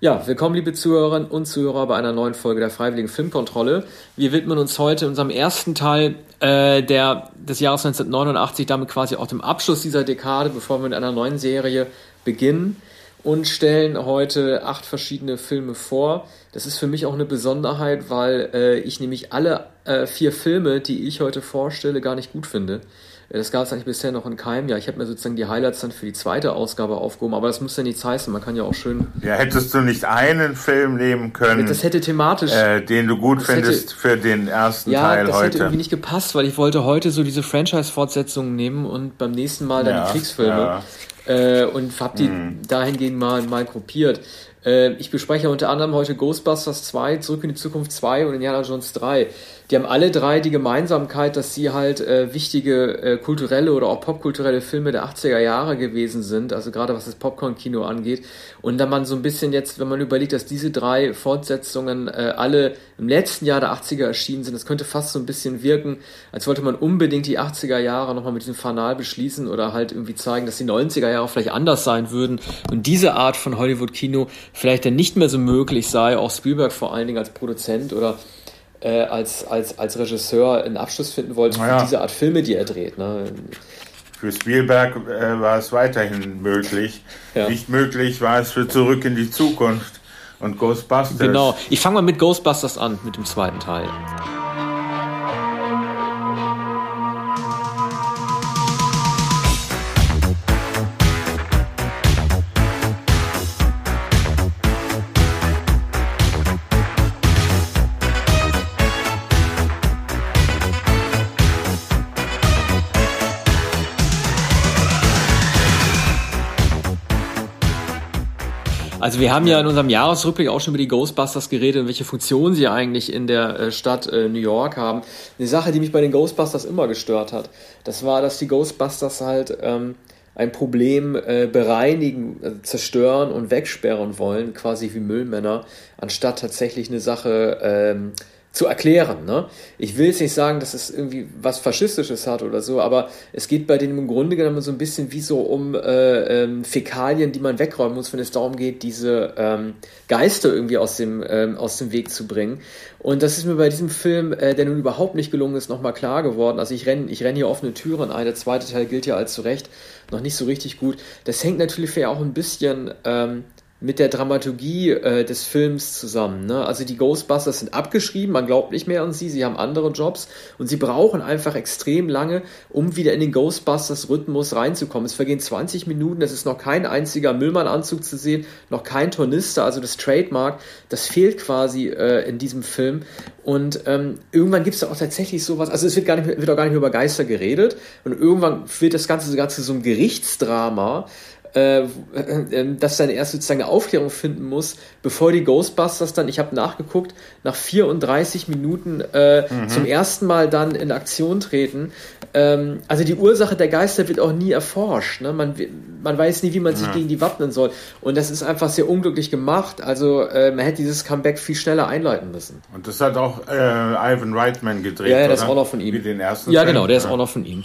Ja, willkommen liebe Zuhörerinnen und Zuhörer bei einer neuen Folge der Freiwilligen Filmkontrolle. Wir widmen uns heute in unserem ersten Teil äh, der, des Jahres 1989, damit quasi auch dem Abschluss dieser Dekade, bevor wir mit einer neuen Serie beginnen und stellen heute acht verschiedene Filme vor. Das ist für mich auch eine Besonderheit, weil äh, ich nämlich alle äh, vier Filme, die ich heute vorstelle, gar nicht gut finde. Das gab es eigentlich bisher noch in keinem Jahr. Ich habe mir sozusagen die Highlights dann für die zweite Ausgabe aufgehoben, aber das muss ja nichts heißen. Man kann ja auch schön. Ja, hättest du nicht einen Film nehmen können, das hätte thematisch, äh, den du gut findest hätte, für den ersten ja, Teil heute? Ja, das hätte irgendwie nicht gepasst, weil ich wollte heute so diese Franchise-Fortsetzungen nehmen und beim nächsten Mal dann ja, die Kriegsfilme. Ja. Äh, und habe die mhm. dahingehend mal, mal gruppiert. Äh, ich bespreche unter anderem heute Ghostbusters 2, Zurück in die Zukunft 2 und Indiana Jones 3 die haben alle drei die Gemeinsamkeit, dass sie halt äh, wichtige äh, kulturelle oder auch popkulturelle Filme der 80er Jahre gewesen sind, also gerade was das Popcorn-Kino angeht. Und da man so ein bisschen jetzt, wenn man überlegt, dass diese drei Fortsetzungen äh, alle im letzten Jahr der 80er erschienen sind, das könnte fast so ein bisschen wirken, als wollte man unbedingt die 80er Jahre nochmal mit diesem Fanal beschließen oder halt irgendwie zeigen, dass die 90er Jahre vielleicht anders sein würden und diese Art von Hollywood-Kino vielleicht dann nicht mehr so möglich sei, auch Spielberg vor allen Dingen als Produzent oder äh, als, als, als Regisseur einen Abschluss finden wollte für diese Art Filme, die er dreht. Ne? Für Spielberg äh, war es weiterhin möglich. Ja. Nicht möglich war es für Zurück in die Zukunft und Ghostbusters. Genau. Ich fange mal mit Ghostbusters an, mit dem zweiten Teil. Also wir haben ja in unserem Jahresrückblick auch schon über die Ghostbusters geredet und welche Funktion sie eigentlich in der äh, Stadt äh, New York haben. Eine Sache, die mich bei den Ghostbusters immer gestört hat, das war, dass die Ghostbusters halt ähm, ein Problem äh, bereinigen, äh, zerstören und wegsperren wollen, quasi wie Müllmänner, anstatt tatsächlich eine Sache ähm, zu erklären. Ne? Ich will jetzt nicht sagen, dass es irgendwie was Faschistisches hat oder so, aber es geht bei denen im Grunde genommen so ein bisschen wie so um äh, ähm, Fäkalien, die man wegräumen muss, wenn es darum geht, diese ähm, Geister irgendwie aus dem, ähm, aus dem Weg zu bringen. Und das ist mir bei diesem Film, äh, der nun überhaupt nicht gelungen ist, nochmal klar geworden. Also ich renne ich renn hier offene Türen ein. Der zweite Teil gilt ja als zu Recht noch nicht so richtig gut. Das hängt natürlich auch ein bisschen... Ähm, mit der Dramaturgie äh, des Films zusammen. Ne? Also die Ghostbusters sind abgeschrieben, man glaubt nicht mehr an sie, sie haben andere Jobs und sie brauchen einfach extrem lange, um wieder in den Ghostbusters-Rhythmus reinzukommen. Es vergehen 20 Minuten, es ist noch kein einziger Müllmann-Anzug zu sehen, noch kein Tornister, also das Trademark, das fehlt quasi äh, in diesem Film. Und ähm, irgendwann gibt es da auch tatsächlich sowas, also es wird, gar nicht, wird auch gar nicht mehr über Geister geredet und irgendwann wird das Ganze sogar zu so einem Gerichtsdrama, äh, äh, dass dann erst sozusagen eine Aufklärung finden muss, bevor die Ghostbusters dann, ich habe nachgeguckt, nach 34 Minuten äh, mhm. zum ersten Mal dann in Aktion treten. Ähm, also die Ursache der Geister wird auch nie erforscht. Ne? Man, man weiß nie, wie man sich mhm. gegen die wappnen soll. Und das ist einfach sehr unglücklich gemacht. Also äh, man hätte dieses Comeback viel schneller einleiten müssen. Und das hat auch äh, Ivan Reitman gedreht. Ja, ja das ist auch noch von ihm. Wie den ersten ja, Film. genau, der ist auch noch von ihm.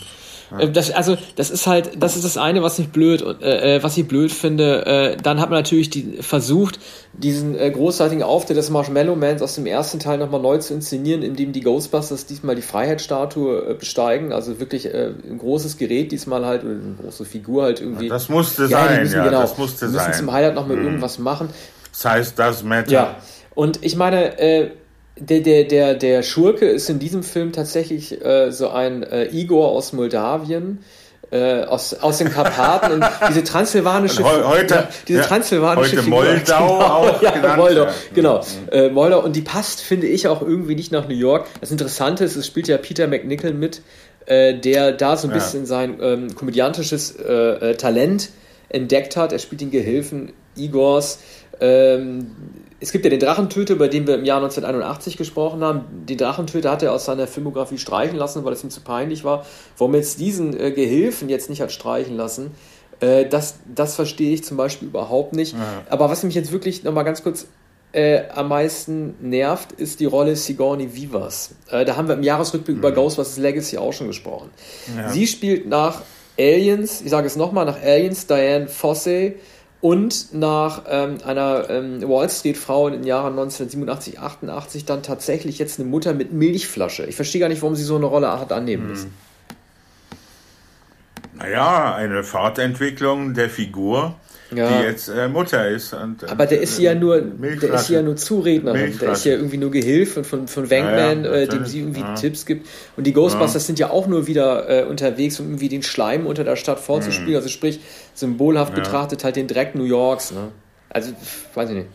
Äh, das, also, das ist halt, das ist das eine, was ich blöd, äh, äh, was ich blöd finde. Äh, dann hat man natürlich die, versucht, diesen äh, großartigen Auftritt des Marshmallow Mans aus dem ersten Teil nochmal neu zu inszenieren, indem die Ghostbusters diesmal die Freiheitsstatue äh, besteigen. Also wirklich äh, ein großes Gerät diesmal halt, oder eine große Figur halt irgendwie. Das musste ja, sein, müssen, ja, genau, das musste müssen sein. zum Highlight nochmal mhm. irgendwas machen. Das heißt, das Matter. Ja, und ich meine, äh, der, der, der, der Schurke ist in diesem Film tatsächlich äh, so ein äh, Igor aus Moldawien. Äh, aus, aus den Karpaten und diese transsilvanische heute, ja, diese ja, transsilvanische heute Figur, Moldau genau, auch ja, genannt, Moldau, ja. genau Mhm. äh, Moldau und die passt finde ich auch irgendwie nicht nach New York das Interessante ist es spielt ja Peter McNichol mit äh, der da so ein bisschen sein ähm, komödiantisches äh, äh, Talent entdeckt hat er spielt den Gehilfen Igors ähm, es gibt ja den Drachentöter, über den wir im Jahr 1981 gesprochen haben. Den Drachentöter hat er aus seiner Filmografie streichen lassen, weil es ihm zu peinlich war. Warum er jetzt diesen äh, Gehilfen jetzt nicht hat streichen lassen, äh, das, das verstehe ich zum Beispiel überhaupt nicht. Ja. Aber was mich jetzt wirklich nochmal ganz kurz äh, am meisten nervt, ist die Rolle Sigourney Vivas. Äh, da haben wir im Jahresrückblick über Ghostbusters Legacy auch schon gesprochen. Ja. Sie spielt nach Aliens, ich sage es nochmal, nach Aliens Diane Fossey und nach ähm, einer ähm, Wall Street-Frau in den Jahren 1987, 88 dann tatsächlich jetzt eine Mutter mit Milchflasche. Ich verstehe gar nicht, warum sie so eine Rolle hat annehmen müssen. Hm. Naja, eine Fortentwicklung der Figur ja. die jetzt äh, Mutter ist. Und, Aber der ist ja nur, der ist ja nur Zurednerin. Der ist ja irgendwie nur Gehilfe von, von Wankman, ja, ja, äh, dem sie irgendwie Tipps gibt. Und die Ghostbusters sind ja auch nur wieder äh, unterwegs, um irgendwie den Schleim unter der Stadt vorzuspielen. Mhm. Also sprich, symbolhaft betrachtet halt den Dreck New Yorks. Ne? Also, weiß ich nicht.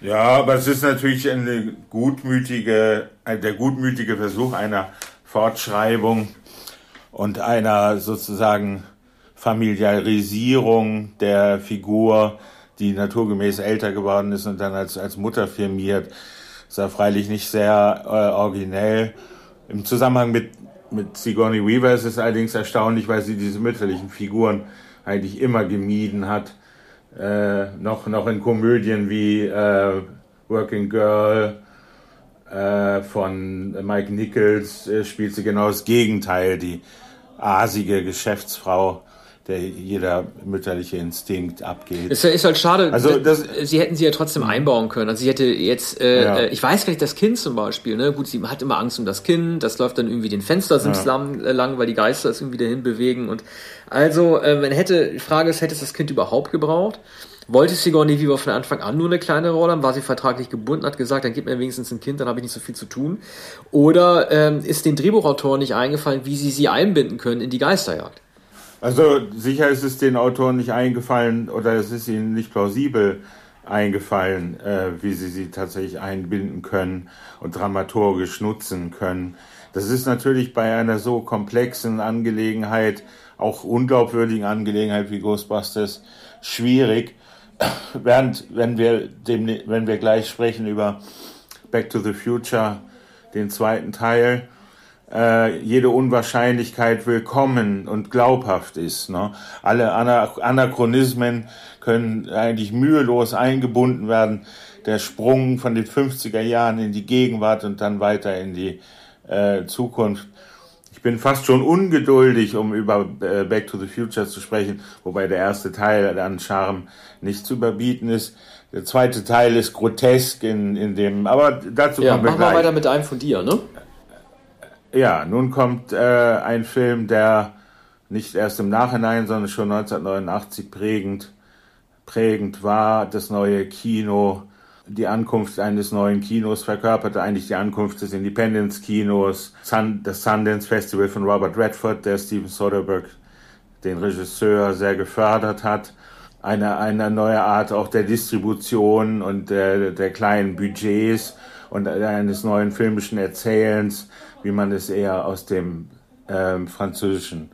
Ja, aber es ist natürlich eine gutmütige, der gutmütige Versuch einer Fortschreibung und einer sozusagen Familiarisierung der Figur, die naturgemäß älter geworden ist und dann als, als Mutter firmiert. ist ja freilich nicht sehr äh, originell. Im Zusammenhang mit, mit Sigourney Weaver ist es allerdings erstaunlich, weil sie diese mütterlichen Figuren eigentlich immer gemieden hat. Äh, noch, noch in Komödien wie äh, Working Girl äh, von Mike Nichols äh, spielt sie genau das Gegenteil, die asige Geschäftsfrau der jeder mütterliche Instinkt abgeht. Es ist halt schade, also das, sie hätten sie ja trotzdem einbauen können. Also sie hätte jetzt, äh, ja. Äh, ich weiß gar nicht, das Kind zum Beispiel, ne? Gut, sie hat immer Angst um das Kind, das läuft dann irgendwie den Fenstersims ja. lang, äh, lang, weil die Geister es irgendwie dahin bewegen. Und also, äh, man hätte, die Frage ist, hätte es das Kind überhaupt gebraucht? Wollte Sigourney Weaver von Anfang an nur eine kleine Rolle haben? War sie vertraglich gebunden, hat gesagt, dann gib mir wenigstens ein Kind, dann habe ich nicht so viel zu tun? Oder ähm, ist den Drehbuchautoren nicht eingefallen, wie sie sie einbinden können in die Geisterjagd? Also sicher ist es den Autoren nicht eingefallen oder es ist ihnen nicht plausibel eingefallen, äh, wie sie sie tatsächlich einbinden können und dramaturgisch nutzen können. Das ist natürlich bei einer so komplexen Angelegenheit, auch unglaubwürdigen Angelegenheit wie Ghostbusters, schwierig. Während, wenn wir, dem, wenn wir gleich sprechen über Back to the Future, den zweiten Teil, äh, jede Unwahrscheinlichkeit willkommen und glaubhaft ist. Ne? Alle Anachronismen können eigentlich mühelos eingebunden werden. Der Sprung von den 50er Jahren in die Gegenwart und dann weiter in die äh, Zukunft. Ich bin fast schon ungeduldig, um über äh, Back to the Future zu sprechen, wobei der erste Teil an Charme nicht zu überbieten ist. Der zweite Teil ist grotesk in, in dem, aber dazu ja, kommen wir gleich. Machen wir weiter mit einem von dir, ne? Ja, nun kommt äh, ein Film, der nicht erst im Nachhinein, sondern schon 1989 prägend, prägend war. Das neue Kino, die Ankunft eines neuen Kinos verkörperte eigentlich die Ankunft des Independence-Kinos, das Sundance Festival von Robert Redford, der Steven Soderbergh, den Regisseur, sehr gefördert hat. Eine, eine neue Art auch der Distribution und der, der kleinen Budgets und eines neuen filmischen Erzählens wie man es eher aus dem ähm, französischen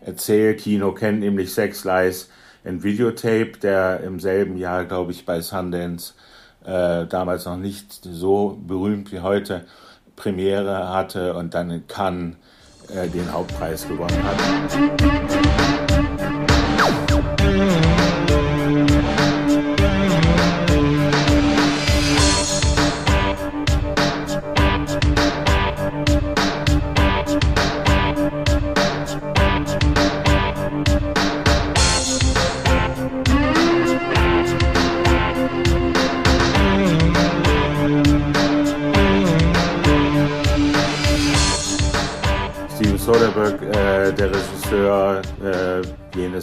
Erzählkino kennt, nämlich Sex Lies in Videotape, der im selben Jahr, glaube ich, bei Sundance äh, damals noch nicht so berühmt wie heute Premiere hatte und dann in Cannes äh, den Hauptpreis gewonnen hat.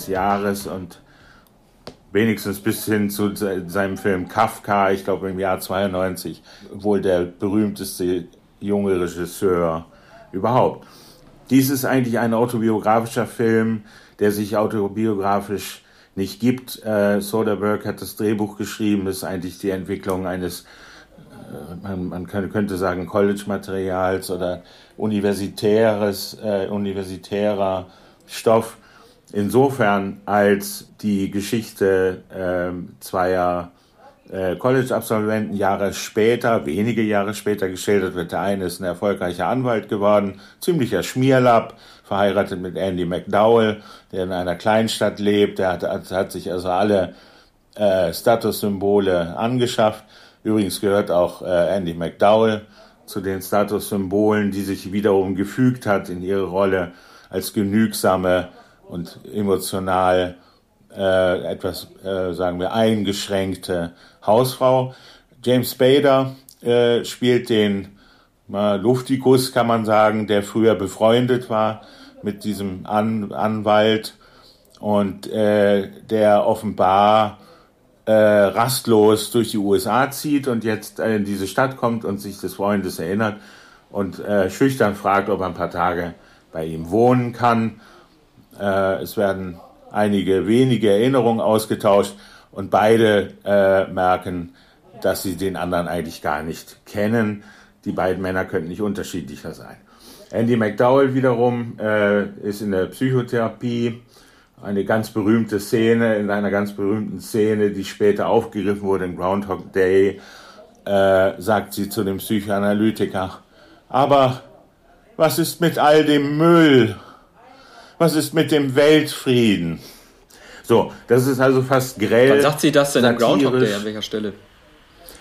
Jahres und wenigstens bis hin zu seinem Film Kafka, ich glaube im Jahr 92, wohl der berühmteste junge Regisseur überhaupt. Dies ist eigentlich ein autobiografischer Film, der sich autobiografisch nicht gibt. Äh, Soderbergh hat das Drehbuch geschrieben, ist eigentlich die Entwicklung eines, äh, man, man könnte sagen, College-Materials oder universitäres, äh, universitärer Stoff. Insofern als die Geschichte äh, zweier äh, College-Absolventen Jahre später, wenige Jahre später geschildert wird. Der eine ist ein erfolgreicher Anwalt geworden, ziemlicher Schmierlapp, verheiratet mit Andy McDowell, der in einer Kleinstadt lebt. Der hat, hat, hat sich also alle äh, Statussymbole angeschafft. Übrigens gehört auch äh, Andy McDowell zu den Statussymbolen, die sich wiederum gefügt hat in ihre Rolle als genügsame und emotional äh, etwas, äh, sagen wir, eingeschränkte Hausfrau. James Spader äh, spielt den äh, Luftikus, kann man sagen, der früher befreundet war mit diesem An Anwalt und äh, der offenbar äh, rastlos durch die USA zieht und jetzt äh, in diese Stadt kommt und sich des Freundes erinnert und äh, schüchtern fragt, ob er ein paar Tage bei ihm wohnen kann. Äh, es werden einige wenige Erinnerungen ausgetauscht und beide äh, merken, dass sie den anderen eigentlich gar nicht kennen. Die beiden Männer könnten nicht unterschiedlicher sein. Andy McDowell wiederum äh, ist in der Psychotherapie. Eine ganz berühmte Szene, in einer ganz berühmten Szene, die später aufgegriffen wurde in Groundhog Day, äh, sagt sie zu dem Psychoanalytiker, aber was ist mit all dem Müll? Was ist mit dem Weltfrieden? So, das ist also fast grell. Wann sagt sie das denn in Groundhog Day? An welcher Stelle?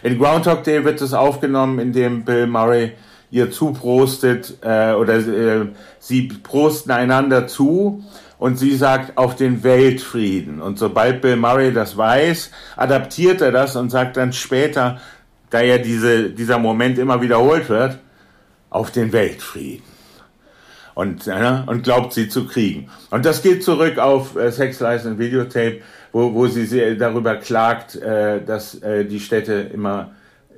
In Groundhog Day wird es aufgenommen, indem Bill Murray ihr zuprostet äh, oder äh, sie prosten einander zu und sie sagt auf den Weltfrieden. Und sobald Bill Murray das weiß, adaptiert er das und sagt dann später, da ja diese, dieser Moment immer wiederholt wird, auf den Weltfrieden. Und, äh, und glaubt sie zu kriegen. Und das geht zurück auf äh, Sex, Lies und Videotape, wo, wo sie, sie darüber klagt, äh, dass äh, die Städte immer,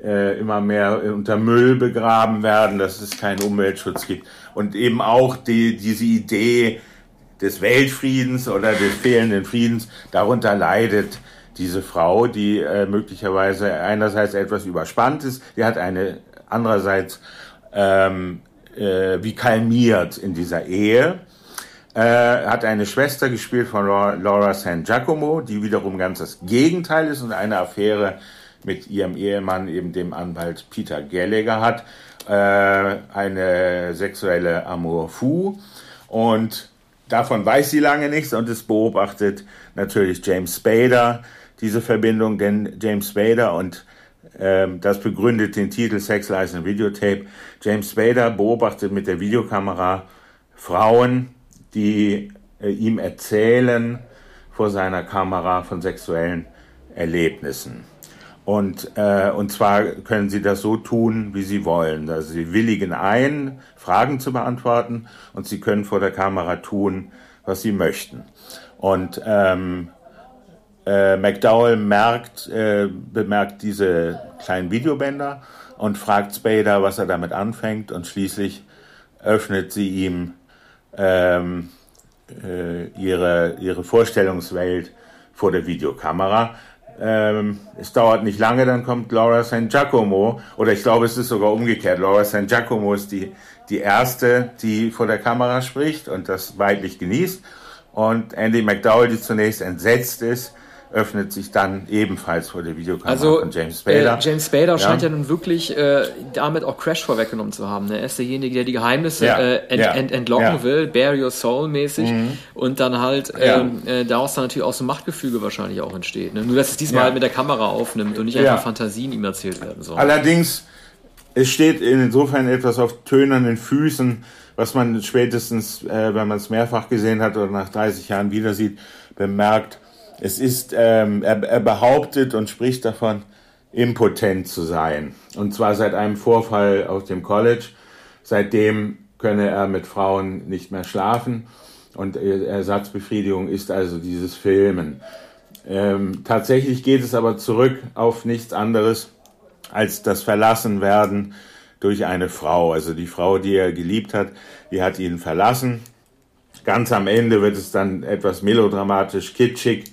äh, immer mehr unter Müll begraben werden, dass es keinen Umweltschutz gibt. Und eben auch die, diese Idee des Weltfriedens oder des fehlenden Friedens, darunter leidet diese Frau, die äh, möglicherweise einerseits etwas überspannt ist, die hat eine andererseits ähm, äh, wie kalmiert in dieser Ehe. Äh, hat eine Schwester gespielt von Laura San Giacomo, die wiederum ganz das Gegenteil ist und eine Affäre mit ihrem Ehemann, eben dem Anwalt Peter Gallagher hat, äh, eine sexuelle Amour fou. Und davon weiß sie lange nichts und es beobachtet natürlich James Spader diese Verbindung, denn James Spader und das begründet den Titel Sex, Lies and Videotape. James Spader beobachtet mit der Videokamera Frauen, die äh, ihm erzählen vor seiner Kamera von sexuellen Erlebnissen. Und, äh, und zwar können sie das so tun, wie sie wollen. Also sie willigen ein, Fragen zu beantworten und sie können vor der Kamera tun, was sie möchten. Und ähm, äh, McDowell merkt, äh, bemerkt diese kleinen Videobänder und fragt Spader, was er damit anfängt und schließlich öffnet sie ihm ähm, äh, ihre, ihre Vorstellungswelt vor der Videokamera. Ähm, es dauert nicht lange, dann kommt Laura San Giacomo, oder ich glaube, es ist sogar umgekehrt. Laura San Giacomo ist die, die erste, die vor der Kamera spricht und das weidlich genießt. Und Andy McDowell, die zunächst entsetzt ist, öffnet sich dann ebenfalls vor der Videokamera also, von James Spader. Äh, James Spader ja. scheint ja nun wirklich äh, damit auch Crash vorweggenommen zu haben. Ne? Er ist derjenige, der die Geheimnisse ja. äh, ent, ja. ent, entlocken will, Bare Your Soul mäßig mhm. und dann halt ähm, äh, daraus dann natürlich auch so ein Machtgefüge wahrscheinlich auch entsteht. Ne? Nur, dass es diesmal halt mit der Kamera aufnimmt und nicht einfach Fantasien ihm erzählt werden sollen. Allerdings, es steht insofern etwas auf tönernen Füßen, was man spätestens, äh, wenn man es mehrfach gesehen hat oder nach 30 Jahren wieder sieht, bemerkt, es ist, ähm, er, er behauptet und spricht davon, impotent zu sein. Und zwar seit einem Vorfall auf dem College. Seitdem könne er mit Frauen nicht mehr schlafen. Und Ersatzbefriedigung ist also dieses Filmen. Ähm, tatsächlich geht es aber zurück auf nichts anderes als das Verlassenwerden durch eine Frau. Also die Frau, die er geliebt hat, die hat ihn verlassen. Ganz am Ende wird es dann etwas melodramatisch, kitschig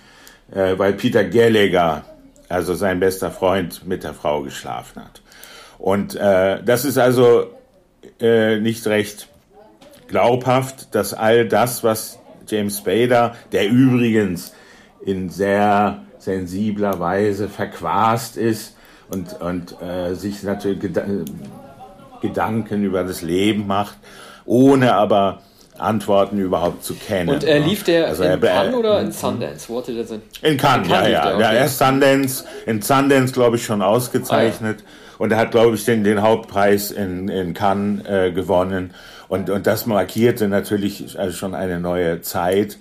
äh, weil Peter Gallagher, also sein bester Freund, mit der Frau geschlafen hat. Und äh, das ist also äh, nicht recht glaubhaft, dass all das, was James Spader, der übrigens in sehr sensibler Weise verquast ist und, und äh, sich natürlich Geda Gedanken über das Leben macht, ohne aber Antworten überhaupt zu kennen. Und äh, lief der also in Cannes oder in Sundance? Wo hatte der Sinn? In Cannes, ja, ja. Okay. ja. Er ist Sundance, in Sundance, glaube ich, schon ausgezeichnet. Ah, ja. Und er hat, glaube ich, den, den Hauptpreis in, in Cannes äh, gewonnen. Und, und das markierte natürlich also schon eine neue Zeit.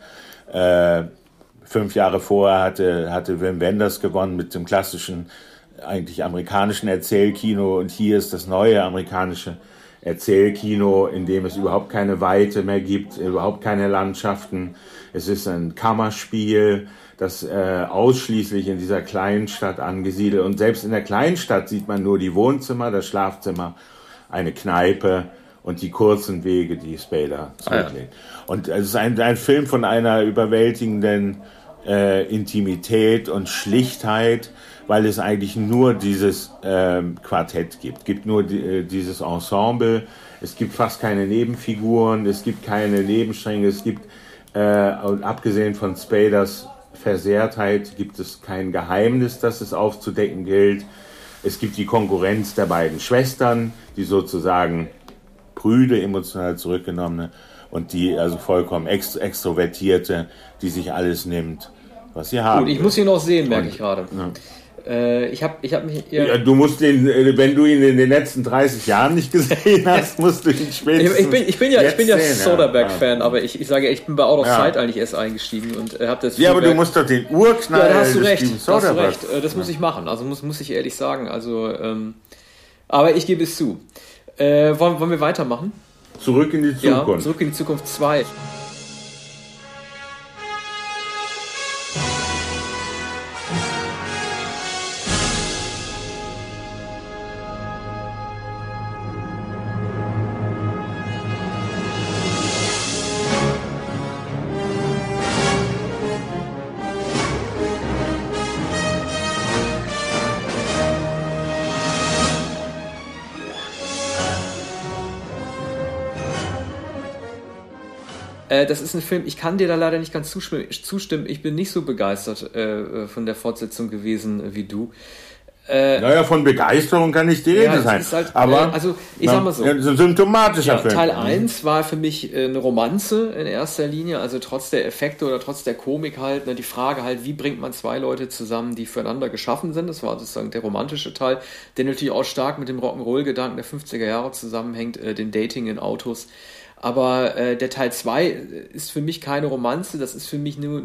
Äh, fünf Jahre vorher hatte, hatte Wim Wenders gewonnen mit dem klassischen, eigentlich amerikanischen Erzählkino und hier ist das neue amerikanische Erzählkino, in dem es überhaupt keine Weite mehr gibt, überhaupt keine Landschaften. Es ist ein Kammerspiel, das äh, ausschließlich in dieser kleinen Stadt angesiedelt und selbst in der kleinen Stadt sieht man nur die Wohnzimmer, das Schlafzimmer, eine Kneipe und die kurzen Wege, die Spader zurücklegt. Ah, ja. Und es ist ein, ein Film von einer überwältigenden äh, Intimität und Schlichtheit, weil es eigentlich nur dieses äh, Quartett gibt, gibt nur die, äh, dieses Ensemble. Es gibt fast keine Nebenfiguren, es gibt keine Nebenstränge, es gibt äh, abgesehen von Spaders Versehrtheit gibt es kein Geheimnis, das es aufzudecken gilt. Es gibt die Konkurrenz der beiden Schwestern, die sozusagen prüde, emotional zurückgenommene und die also vollkommen extrovertierte, die sich alles nimmt, was sie haben. Gut, ich muss ihn noch sehen, merke und, ich gerade. Ja. Äh, ich habe ich hab mich. Ja, du musst den, äh, wenn du ihn in den letzten 30 Jahren nicht gesehen hast, musst du ihn spätestens. Ich, bin, ich bin ja, ich bin ja Soderbergh-Fan, ja. aber ich, ich sage, ich bin bei Out of ja. Sight eigentlich erst eingestiegen und äh, habe das. Ja, aber du musst doch den Urknall. Ja, da hast du recht. Da hast du recht. Das muss ich machen. Also muss, muss ich ehrlich sagen. Also, ähm, aber ich gebe es zu. Äh, wollen, wollen wir weitermachen? Zurück in die Zukunft. Ja, zurück in die Zukunft 2. Äh, das ist ein Film, ich kann dir da leider nicht ganz zustimmen. Ich bin nicht so begeistert äh, von der Fortsetzung gewesen wie du. Äh, naja, von Begeisterung kann ich die Rede ja, sein. Halt, aber äh, also ich na, sag mal so, ja, ein symptomatischer ja, Film. Teil 1 war für mich äh, eine Romanze in erster Linie, also trotz der Effekte oder trotz der Komik halt, ne, die Frage halt, wie bringt man zwei Leute zusammen, die füreinander geschaffen sind. Das war sozusagen der romantische Teil, der natürlich auch stark mit dem Rock'n'Roll-Gedanken der 50er Jahre zusammenhängt, äh, dem Dating in Autos. Aber äh, der Teil 2 ist für mich keine Romanze, das ist für mich nur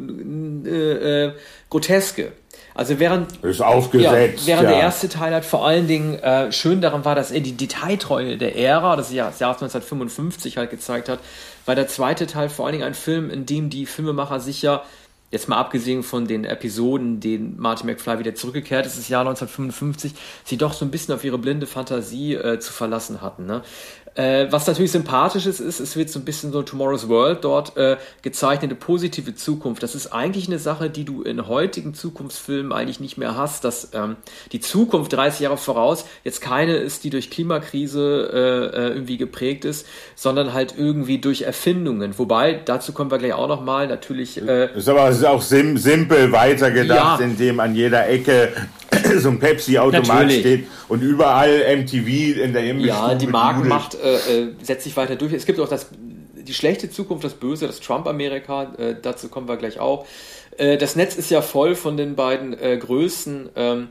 äh, äh, groteske. Also während, ist aufgesetzt, ja, während ja. der erste Teil hat vor allen Dingen äh, schön daran war, dass er die Detailtreue der Ära, das Jahr, das Jahr 1955 halt gezeigt hat, war der zweite Teil vor allen Dingen ein Film, in dem die Filmemacher sich ja jetzt mal abgesehen von den Episoden, denen Martin McFly wieder zurückgekehrt ist, das Jahr 1955, sie doch so ein bisschen auf ihre blinde Fantasie äh, zu verlassen hatten. Ne? Äh, was natürlich sympathisch ist, ist, es wird so ein bisschen so Tomorrow's World dort äh, gezeichnete positive Zukunft. Das ist eigentlich eine Sache, die du in heutigen Zukunftsfilmen eigentlich nicht mehr hast, dass ähm, die Zukunft 30 Jahre voraus jetzt keine ist, die durch Klimakrise äh, äh, irgendwie geprägt ist, sondern halt irgendwie durch Erfindungen. Wobei, dazu kommen wir gleich auch nochmal, natürlich. Äh, ist aber ist auch sim simpel weitergedacht, ja. indem an jeder Ecke so ein Pepsi-Automat steht und überall MTV in der Imbissstube. Ja, die Markenmacht äh, äh, setzt sich weiter durch. Es gibt auch das, die schlechte Zukunft, das Böse, das Trump-Amerika, äh, dazu kommen wir gleich auch. Äh, das Netz ist ja voll von den beiden äh, Größen. Ähm,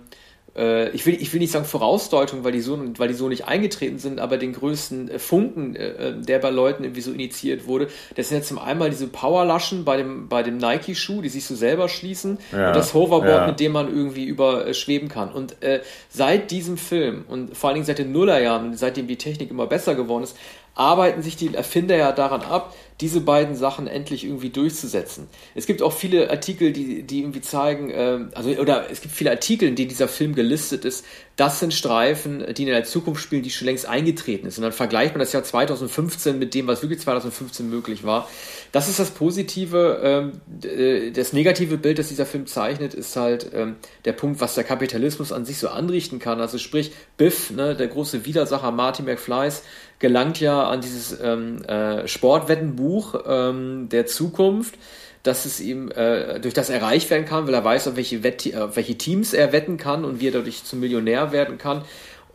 äh, ich, will, ich will nicht sagen Vorausdeutung, weil die, so, weil die so nicht eingetreten sind, aber den größten äh, Funken, äh, der bei Leuten irgendwie so initiiert wurde, das sind jetzt zum einen diese Powerlaschen bei dem, bei dem Nike-Schuh, die sich so selber schließen ja, und das Hoverboard, ja. mit dem man irgendwie überschweben kann. Und äh, seit diesem Film und vor allen Dingen seit den Nullerjahren, seitdem die Technik immer besser geworden ist, arbeiten sich die Erfinder ja daran ab, diese beiden Sachen endlich irgendwie durchzusetzen. Es gibt auch viele Artikel, die, die irgendwie zeigen, äh, also oder es gibt viele Artikel, in denen dieser Film gelistet ist. Das sind Streifen, die in der Zukunft spielen, die schon längst eingetreten ist. Und dann vergleicht man das Jahr 2015 mit dem, was wirklich 2015 möglich war. Das ist das Positive. Ähm, äh, das negative Bild, das dieser Film zeichnet, ist halt ähm, der Punkt, was der Kapitalismus an sich so anrichten kann. Also sprich, Biff, ne, der große Widersacher Marty McFlys, gelangt ja an dieses ähm, äh, Sportwettenbuch ähm, der Zukunft, dass es ihm äh, durch das erreicht werden kann, weil er weiß, auf welche, Wett auf welche Teams er wetten kann und wie er dadurch zum Millionär werden kann.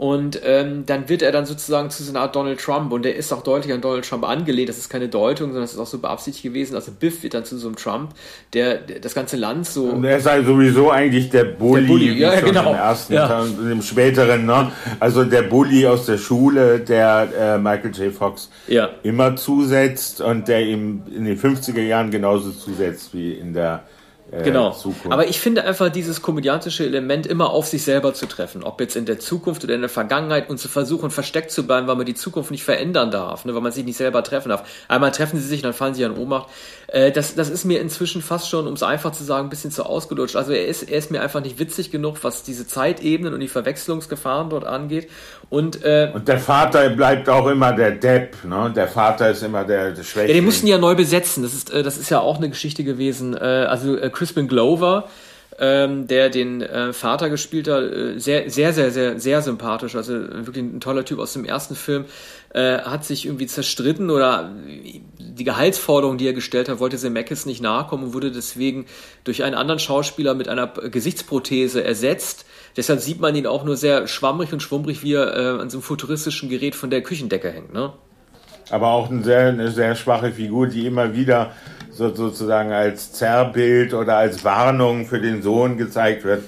Und ähm, dann wird er dann sozusagen zu so einer Art Donald Trump und der ist auch deutlich an Donald Trump angelehnt. Das ist keine Deutung, sondern das ist auch so beabsichtigt gewesen. Also Biff wird dann zu so einem Trump, der, der das ganze Land so. Und er ist halt sowieso eigentlich der Bully, der Bully. ja, schon genau. im ersten ja. Teil, im späteren, ne? Also der Bully aus der Schule, der äh, Michael J. Fox ja. immer zusetzt und der ihm in den 50er Jahren genauso zusetzt wie in der äh, genau. Zukunft. Aber ich finde einfach dieses komödiantische Element immer auf sich selber zu treffen, ob jetzt in der Zukunft oder in der Vergangenheit und zu versuchen, versteckt zu bleiben, weil man die Zukunft nicht verändern darf, ne, weil man sich nicht selber treffen darf. Einmal treffen sie sich, dann fallen sie an Ohnmacht. Äh, das, das ist mir inzwischen fast schon, um es einfach zu sagen, ein bisschen zu ausgelutscht. Also er ist, er ist mir einfach nicht witzig genug, was diese Zeitebenen und die Verwechslungsgefahren dort angeht. Und, äh, und der Vater bleibt auch immer der Depp, ne? Der Vater ist immer der, der Schwächling. Ja, den mussten ja neu besetzen. Das ist, äh, das ist ja auch eine Geschichte gewesen. Äh, also äh, Crispin Glover, ähm, der den äh, Vater gespielt hat, äh, sehr, sehr, sehr, sehr, sehr sympathisch. Also wirklich ein toller Typ aus dem ersten Film. Äh, hat sich irgendwie zerstritten oder die Gehaltsforderung, die er gestellt hat, wollte Zemeckis nicht nachkommen und wurde deswegen durch einen anderen Schauspieler mit einer Gesichtsprothese ersetzt. Deshalb sieht man ihn auch nur sehr schwammrig und schwummrig, wie er äh, an so einem futuristischen Gerät von der Küchendecke hängt. Ne? Aber auch eine sehr, eine sehr schwache Figur, die immer wieder so, sozusagen als Zerrbild oder als Warnung für den Sohn gezeigt wird.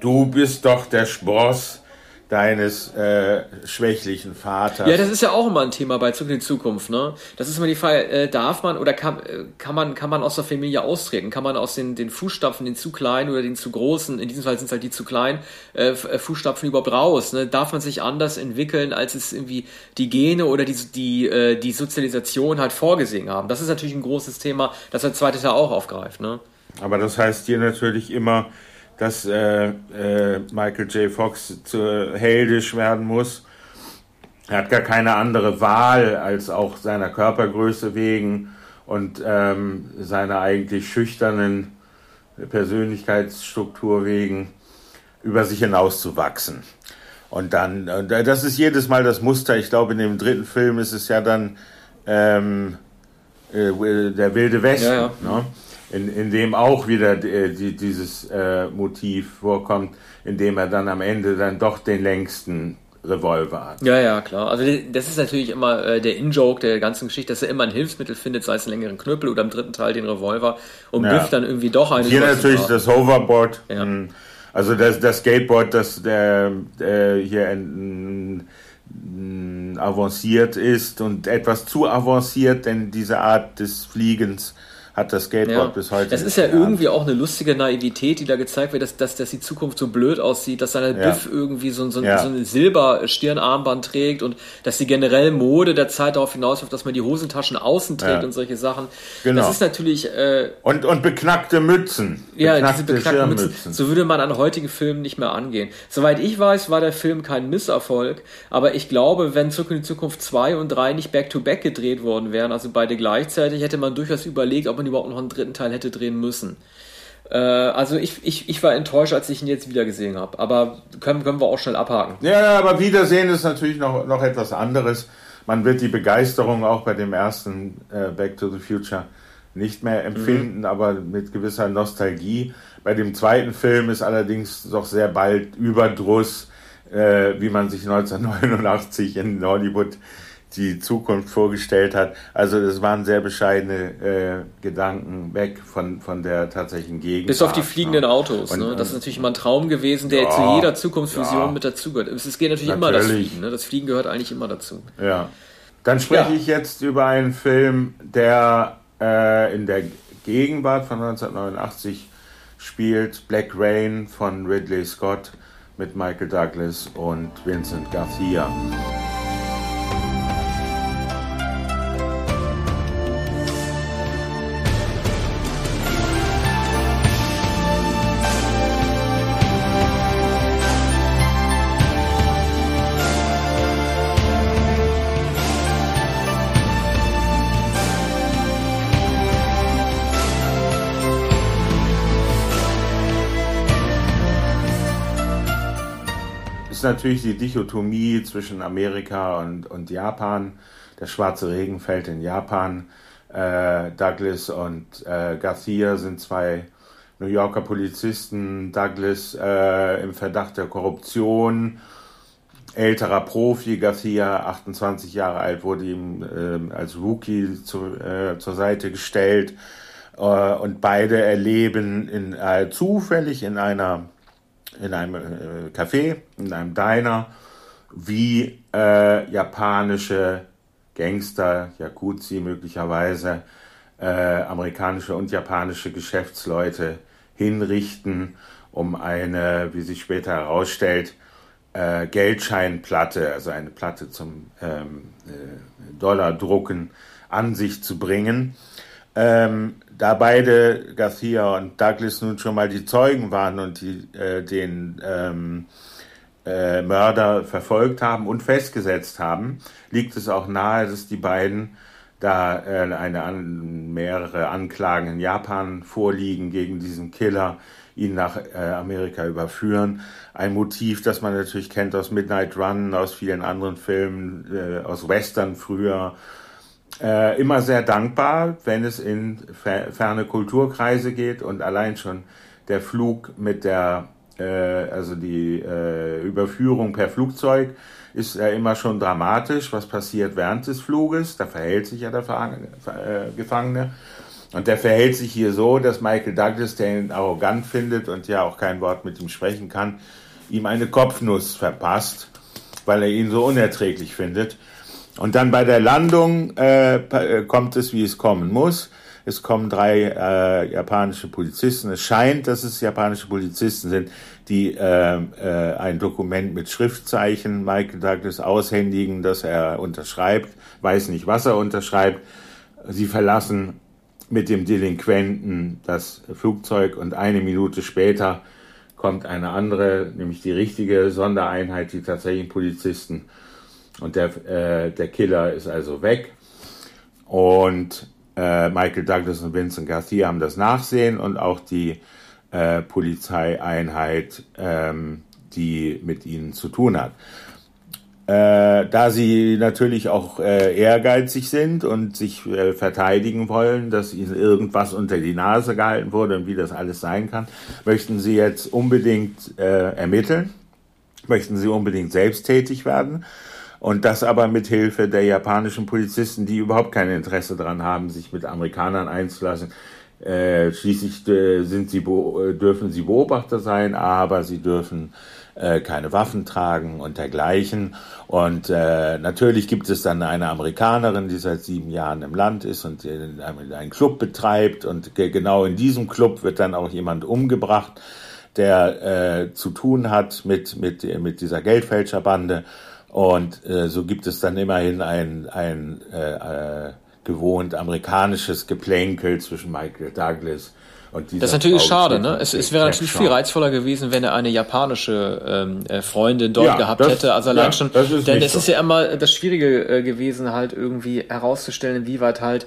Du bist doch der Spross deines äh, schwächlichen Vaters. Ja, das ist ja auch immer ein Thema bei Zurück in die Zukunft, ne? Das ist immer die Frage, äh, darf man oder kann, äh, kann man kann man aus der Familie austreten? Kann man aus den, den Fußstapfen, den zu kleinen oder den zu großen, in diesem Fall sind es halt die zu kleinen, äh, äh, Fußstapfen überhaupt raus? Ne? Darf man sich anders entwickeln, als es irgendwie die Gene oder die, die, äh, die Sozialisation halt vorgesehen haben? Das ist natürlich ein großes Thema, das er zweites Jahr auch aufgreift, ne? Aber das heißt hier natürlich immer, dass äh, äh, Michael J. Fox zu heldisch werden muss. Er hat gar keine andere Wahl, als auch seiner Körpergröße wegen und ähm, seiner eigentlich schüchternen Persönlichkeitsstruktur wegen über sich hinauszuwachsen. Und dann, das ist jedes Mal das Muster. Ich glaube, in dem dritten Film ist es ja dann ähm, äh, der Wilde Westen. Ja, ja. Ne? In, in dem auch wieder äh, die, dieses äh, Motiv vorkommt, in dem er dann am Ende dann doch den längsten Revolver hat. Ja, ja, klar. Also das ist natürlich immer äh, der In-Joke der ganzen Geschichte, dass er immer ein Hilfsmittel findet, sei es einen längeren Knüppel oder im dritten Teil den Revolver, um ja. Biff dann irgendwie doch eine. Hier natürlich das Hoverboard. Ja. Hm. Also das, das Skateboard, das der, der hier in, in, avanciert ist und etwas zu avanciert, denn diese Art des Fliegens hat das Skateboard ja. bis heute. Das ist ja irgendwie auch eine lustige Naivität, die da gezeigt wird, dass, dass, dass die Zukunft so blöd aussieht, dass seine ja. Biff irgendwie so, so, ja. so ein Silber-Stirnarmband trägt und dass die generell Mode der Zeit darauf hinausläuft, dass man die Hosentaschen außen trägt und solche Sachen. Genau. Das ist natürlich. Äh, und, und beknackte Mützen. Ja, beknackte diese beknackten Mützen. So würde man an heutigen Filmen nicht mehr angehen. Soweit ich weiß, war der Film kein Misserfolg, aber ich glaube, wenn Zurück in die Zukunft 2 und 3 nicht back-to-back -back gedreht worden wären, also beide gleichzeitig, hätte man durchaus überlegt, ob man man überhaupt noch einen dritten Teil hätte drehen müssen. Äh, also ich, ich, ich war enttäuscht, als ich ihn jetzt wieder gesehen habe. Aber können, können wir auch schnell abhaken. Ja, aber Wiedersehen ist natürlich noch, noch etwas anderes. Man wird die Begeisterung auch bei dem ersten äh, Back to the Future nicht mehr empfinden, mhm. aber mit gewisser Nostalgie. Bei dem zweiten Film ist allerdings doch sehr bald Überdruss, äh, wie man sich 1989 in Hollywood die Zukunft vorgestellt hat. Also das waren sehr bescheidene äh, Gedanken weg von, von der tatsächlichen Gegend. Bis auf die fliegenden ne? Autos. Und, ne? Das ist natürlich immer ein Traum gewesen, der ja, zu jeder Zukunftsvision ja. mit dazugehört. Es geht natürlich, natürlich, immer das Fliegen. Ne? Das Fliegen gehört eigentlich immer dazu. Ja. Dann spreche ja. ich jetzt über einen Film, der äh, in der Gegenwart von 1989 spielt. Black Rain von Ridley Scott mit Michael Douglas und Vincent Garcia. Natürlich die Dichotomie zwischen Amerika und, und Japan. Der schwarze Regen fällt in Japan. Äh, Douglas und äh, Garcia sind zwei New Yorker Polizisten. Douglas äh, im Verdacht der Korruption. Älterer Profi, Garcia, 28 Jahre alt, wurde ihm äh, als Rookie zu, äh, zur Seite gestellt. Äh, und beide erleben in, zufällig in einer in einem äh, Café, in einem Diner, wie äh, japanische Gangster, Yakuzi möglicherweise, äh, amerikanische und japanische Geschäftsleute hinrichten, um eine, wie sich später herausstellt, äh, Geldscheinplatte, also eine Platte zum ähm, äh, Dollardrucken, an sich zu bringen. Ähm, da beide Garcia und Douglas nun schon mal die Zeugen waren und die, äh, den ähm, äh, Mörder verfolgt haben und festgesetzt haben, liegt es auch nahe, dass die beiden da äh, eine an, mehrere Anklagen in Japan vorliegen gegen diesen Killer, ihn nach äh, Amerika überführen. Ein Motiv, das man natürlich kennt aus Midnight Run, aus vielen anderen Filmen, äh, aus Western früher. Äh, immer sehr dankbar, wenn es in fer ferne Kulturkreise geht und allein schon der Flug mit der, äh, also die äh, Überführung per Flugzeug ist ja immer schon dramatisch, was passiert während des Fluges. Da verhält sich ja der äh, Gefangene. Und der verhält sich hier so, dass Michael Douglas, der ihn arrogant findet und ja auch kein Wort mit ihm sprechen kann, ihm eine Kopfnuss verpasst, weil er ihn so unerträglich findet. Und dann bei der Landung äh, äh kommt es, wie es kommen muss. Es kommen drei äh, japanische Polizisten. Es scheint, dass es japanische Polizisten sind, die äh, äh, ein Dokument mit Schriftzeichen Michael Douglas aushändigen, dass er unterschreibt, weiß nicht, was er unterschreibt. Sie verlassen mit dem Delinquenten das Flugzeug und eine Minute später kommt eine andere, nämlich die richtige Sondereinheit, die tatsächlichen Polizisten. Und der, äh, der Killer ist also weg. Und äh, Michael Douglas und Vincent Garcia haben das Nachsehen und auch die äh, Polizeieinheit, ähm, die mit ihnen zu tun hat. Äh, da sie natürlich auch äh, ehrgeizig sind und sich äh, verteidigen wollen, dass ihnen irgendwas unter die Nase gehalten wurde und wie das alles sein kann, möchten sie jetzt unbedingt äh, ermitteln, möchten sie unbedingt selbsttätig werden und das aber mit Hilfe der japanischen Polizisten, die überhaupt kein Interesse daran haben, sich mit Amerikanern einzulassen. Äh, schließlich äh, sind sie, äh, dürfen sie Beobachter sein, aber sie dürfen äh, keine Waffen tragen und dergleichen. Und äh, natürlich gibt es dann eine Amerikanerin, die seit sieben Jahren im Land ist und einen Club betreibt. Und genau in diesem Club wird dann auch jemand umgebracht, der zu tun hat mit, mit, mit dieser Geldfälscherbande. Und äh, so gibt es dann immerhin ein, ein äh, äh, gewohnt amerikanisches Geplänkel zwischen Michael Douglas und dieser Das ist natürlich Frau schade, ne? Es, es wäre natürlich viel reizvoller gewesen, wenn er eine japanische ähm, äh, Freundin dort ja, gehabt das, hätte. Also allein ja, schon, denn es so. ist ja immer das Schwierige äh, gewesen, halt irgendwie herauszustellen, inwieweit halt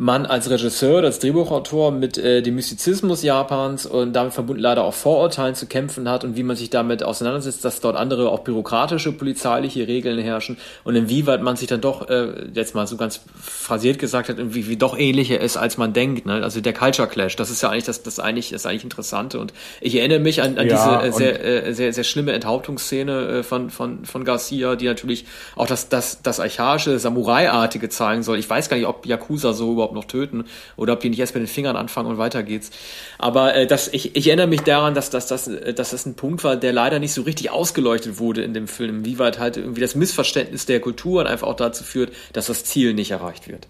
man als Regisseur, als Drehbuchautor mit äh, dem Mystizismus Japans und damit verbunden leider auch Vorurteilen zu kämpfen hat und wie man sich damit auseinandersetzt, dass dort andere auch bürokratische, polizeiliche Regeln herrschen und inwieweit man sich dann doch, äh, jetzt mal so ganz phrasiert gesagt hat, irgendwie wie doch ähnlicher ist, als man denkt. Ne? Also der Culture Clash, das ist ja eigentlich das, das eigentlich, das eigentlich Interessante. Und ich erinnere mich an, an ja, diese äh, sehr, äh, sehr, sehr schlimme Enthauptungsszene äh, von, von, von Garcia, die natürlich auch das, das, das archaische, Samurai-artige zeigen soll. Ich weiß gar nicht, ob Yakuza so überhaupt überhaupt noch töten oder ob die nicht erst mit den Fingern anfangen und weiter geht's. Aber äh, das, ich, ich erinnere mich daran, dass, dass, dass, äh, dass das ein Punkt war, der leider nicht so richtig ausgeleuchtet wurde in dem Film, wie weit halt irgendwie das Missverständnis der Kulturen einfach auch dazu führt, dass das Ziel nicht erreicht wird.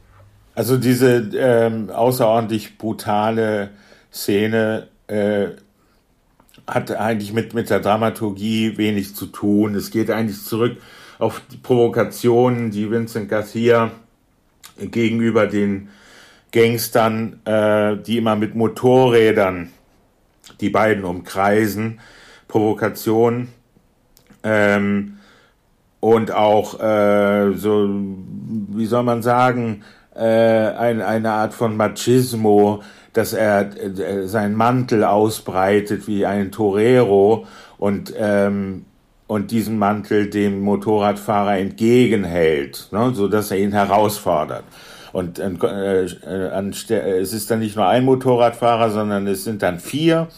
Also diese ähm, außerordentlich brutale Szene äh, hat eigentlich mit, mit der Dramaturgie wenig zu tun. Es geht eigentlich zurück auf die Provokationen, die Vincent Garcia gegenüber den Gangstern, äh, die immer mit Motorrädern die beiden umkreisen, Provokation ähm, und auch äh, so, wie soll man sagen, äh, ein, eine Art von Machismo, dass er äh, seinen Mantel ausbreitet wie ein Torero und ähm, und diesen Mantel dem Motorradfahrer entgegenhält, ne, so dass er ihn herausfordert. Und äh, äh, es ist dann nicht nur ein Motorradfahrer, sondern es sind dann vier.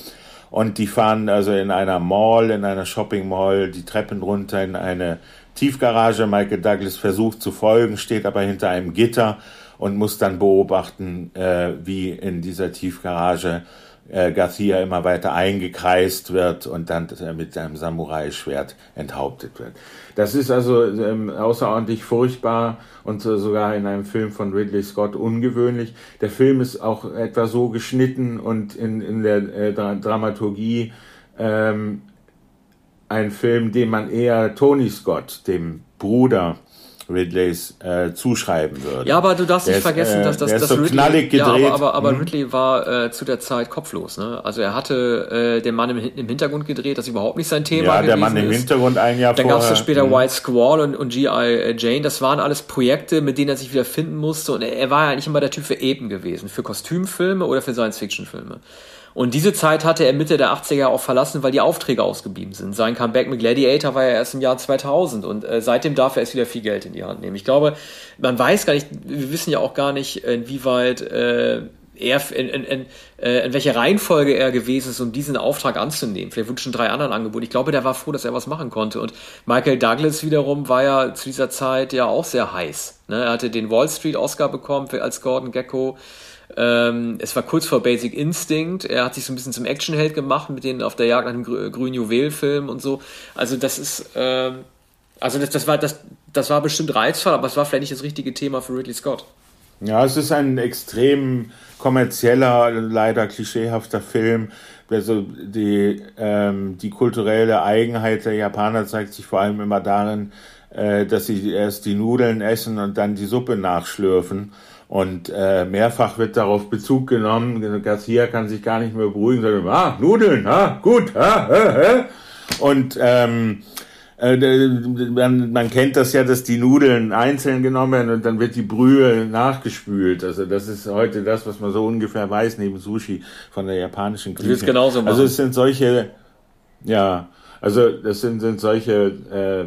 Und die fahren also in einer Mall, in einer Shopping Mall, die Treppen runter in eine Tiefgarage. Michael Douglas versucht zu folgen, steht aber hinter einem Gitter und muss dann beobachten, äh, wie in dieser Tiefgarage äh, Garcia immer weiter eingekreist wird und dann mit seinem Samurai-Schwert enthauptet wird. Das ist also ähm, außerordentlich furchtbar und äh, sogar in einem Film von Ridley Scott ungewöhnlich. Der Film ist auch etwa so geschnitten und in, in der äh, Dra Dramaturgie ähm, ein Film, den man eher Tony Scott, dem Bruder Ridleys äh, zuschreiben würde. Ja, aber du darfst nicht vergessen, äh, dass das, das so Ridley, knallig gedreht. Ja, aber, aber, aber hm. Ridley war äh, zu der Zeit kopflos. Ne? Also er hatte äh, den Mann im, im Hintergrund gedreht, das überhaupt nicht sein Thema ja, der Mann im Hintergrund ein Jahr Dann gab es später hm. White Squall und, und G.I. Äh, Jane. Das waren alles Projekte, mit denen er sich wieder finden musste. Und er, er war ja nicht immer der Typ für Epen gewesen, für Kostümfilme oder für Science-Fiction-Filme. Und diese Zeit hatte er Mitte der 80er auch verlassen, weil die Aufträge ausgeblieben sind. Sein Comeback mit Gladiator war ja erst im Jahr 2000 und äh, seitdem darf er erst wieder viel Geld in die Hand nehmen. Ich glaube, man weiß gar nicht, wir wissen ja auch gar nicht, inwieweit äh, er, in, in, in, äh, in welcher Reihenfolge er gewesen ist, um diesen Auftrag anzunehmen. Vielleicht wurden schon drei anderen Angebote. Ich glaube, der war froh, dass er was machen konnte. Und Michael Douglas wiederum war ja zu dieser Zeit ja auch sehr heiß. Ne? Er hatte den Wall Street Oscar bekommen als Gordon Gecko. Ähm, es war kurz vor Basic Instinct. Er hat sich so ein bisschen zum Actionheld gemacht mit denen auf der Jagd nach dem grü grünen Juwel-Film und so. Also das ist, ähm, also das, das war das, das war bestimmt reizvoll, aber es war vielleicht nicht das richtige Thema für Ridley Scott. Ja, es ist ein extrem kommerzieller, leider klischeehafter Film. Also die, ähm, die kulturelle Eigenheit der Japaner zeigt sich vor allem immer darin, äh, dass sie erst die Nudeln essen und dann die Suppe nachschlürfen. Und äh, mehrfach wird darauf Bezug genommen. Garcia kann sich gar nicht mehr beruhigen, sagt, ah, Nudeln, ah, gut, ah, ah, ah. Und ähm, äh, man, kennt das ja, dass die Nudeln einzeln genommen werden und dann wird die Brühe nachgespült. Also das ist heute das, was man so ungefähr weiß neben Sushi von der japanischen Küche. Also es sind solche, ja, also das sind, sind solche äh,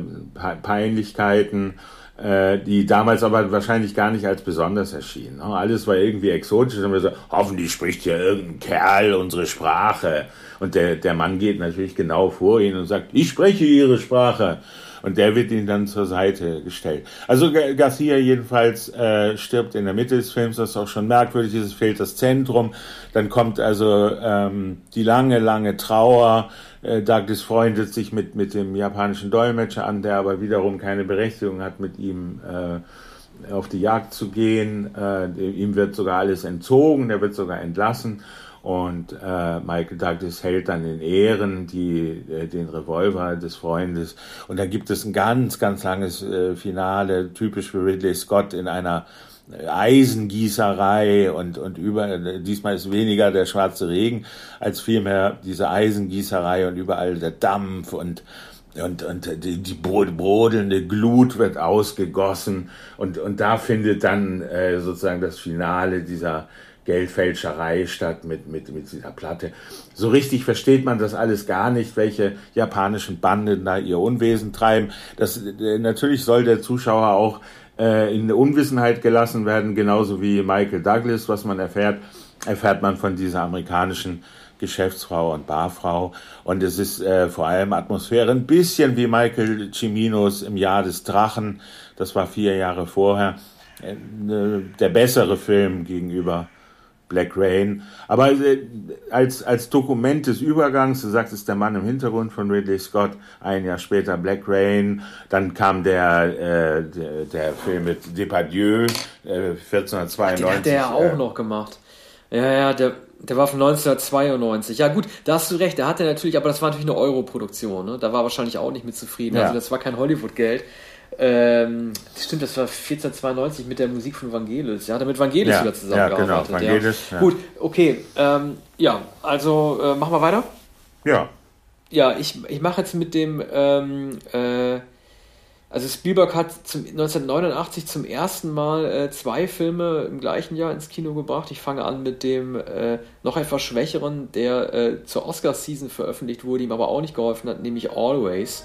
Peinlichkeiten äh, die damals aber wahrscheinlich gar nicht als besonders erschienen. Alles war irgendwie exotisch. Und wir so, hoffentlich spricht hier irgendein Kerl unsere Sprache. Und der, der Mann geht natürlich genau vor ihn und sagt, ich spreche ihre Sprache. Und der wird ihn dann zur Seite gestellt. Also Garcia jedenfalls äh, stirbt in der Mitte des Films, das ist auch schon merkwürdig, es fehlt das Zentrum. Dann kommt also ähm, die lange, lange Trauer. Äh, Douglas freundet sich mit, mit dem japanischen Dolmetscher an, der aber wiederum keine Berechtigung hat, mit ihm äh, auf die Jagd zu gehen. Äh, ihm wird sogar alles entzogen, der wird sogar entlassen. Und äh, Michael Douglas hält dann in Ehren die, äh, den Revolver des Freundes. Und da gibt es ein ganz, ganz langes äh, Finale, typisch für Ridley Scott in einer Eisengießerei und, und über, diesmal ist weniger der schwarze Regen als vielmehr diese Eisengießerei und überall der Dampf und, und, und die, die brodelnde Glut wird ausgegossen und, und da findet dann äh, sozusagen das Finale dieser, Geldfälscherei statt mit, mit, mit dieser Platte. So richtig versteht man das alles gar nicht, welche japanischen Banden da ihr Unwesen treiben. Das, äh, natürlich soll der Zuschauer auch äh, in Unwissenheit gelassen werden, genauso wie Michael Douglas, was man erfährt, erfährt man von dieser amerikanischen Geschäftsfrau und Barfrau. Und es ist äh, vor allem Atmosphäre, ein bisschen wie Michael Ciminos im Jahr des Drachen. Das war vier Jahre vorher. Äh, der bessere Film gegenüber Black Rain. Aber äh, als, als Dokument des Übergangs, du sagst, ist der Mann im Hintergrund von Ridley Scott, ein Jahr später Black Rain, dann kam der, äh, der, der Film mit Depardieu, äh, 1492. Den hat der ja auch äh, noch gemacht. Ja, ja, der, der war von 1992. Ja gut, da hast du recht, der hatte natürlich, aber das war natürlich eine Europroduktion, ne? Da war wahrscheinlich auch nicht mit zufrieden. Ja. Also das war kein Hollywood-Geld. Ähm, stimmt, das war 1492 mit der Musik von Vangelis. Ja, hat er mit Vangelis ja, wieder zusammengearbeitet. Ja, genau, Vangelis. Ja. Gut, okay. Ähm, ja, also äh, machen wir weiter? Ja. Ja, ich, ich mache jetzt mit dem. Ähm, äh, also Spielberg hat zum, 1989 zum ersten Mal äh, zwei Filme im gleichen Jahr ins Kino gebracht. Ich fange an mit dem äh, noch etwas schwächeren, der äh, zur Oscar-Season veröffentlicht wurde, ihm aber auch nicht geholfen hat, nämlich Always.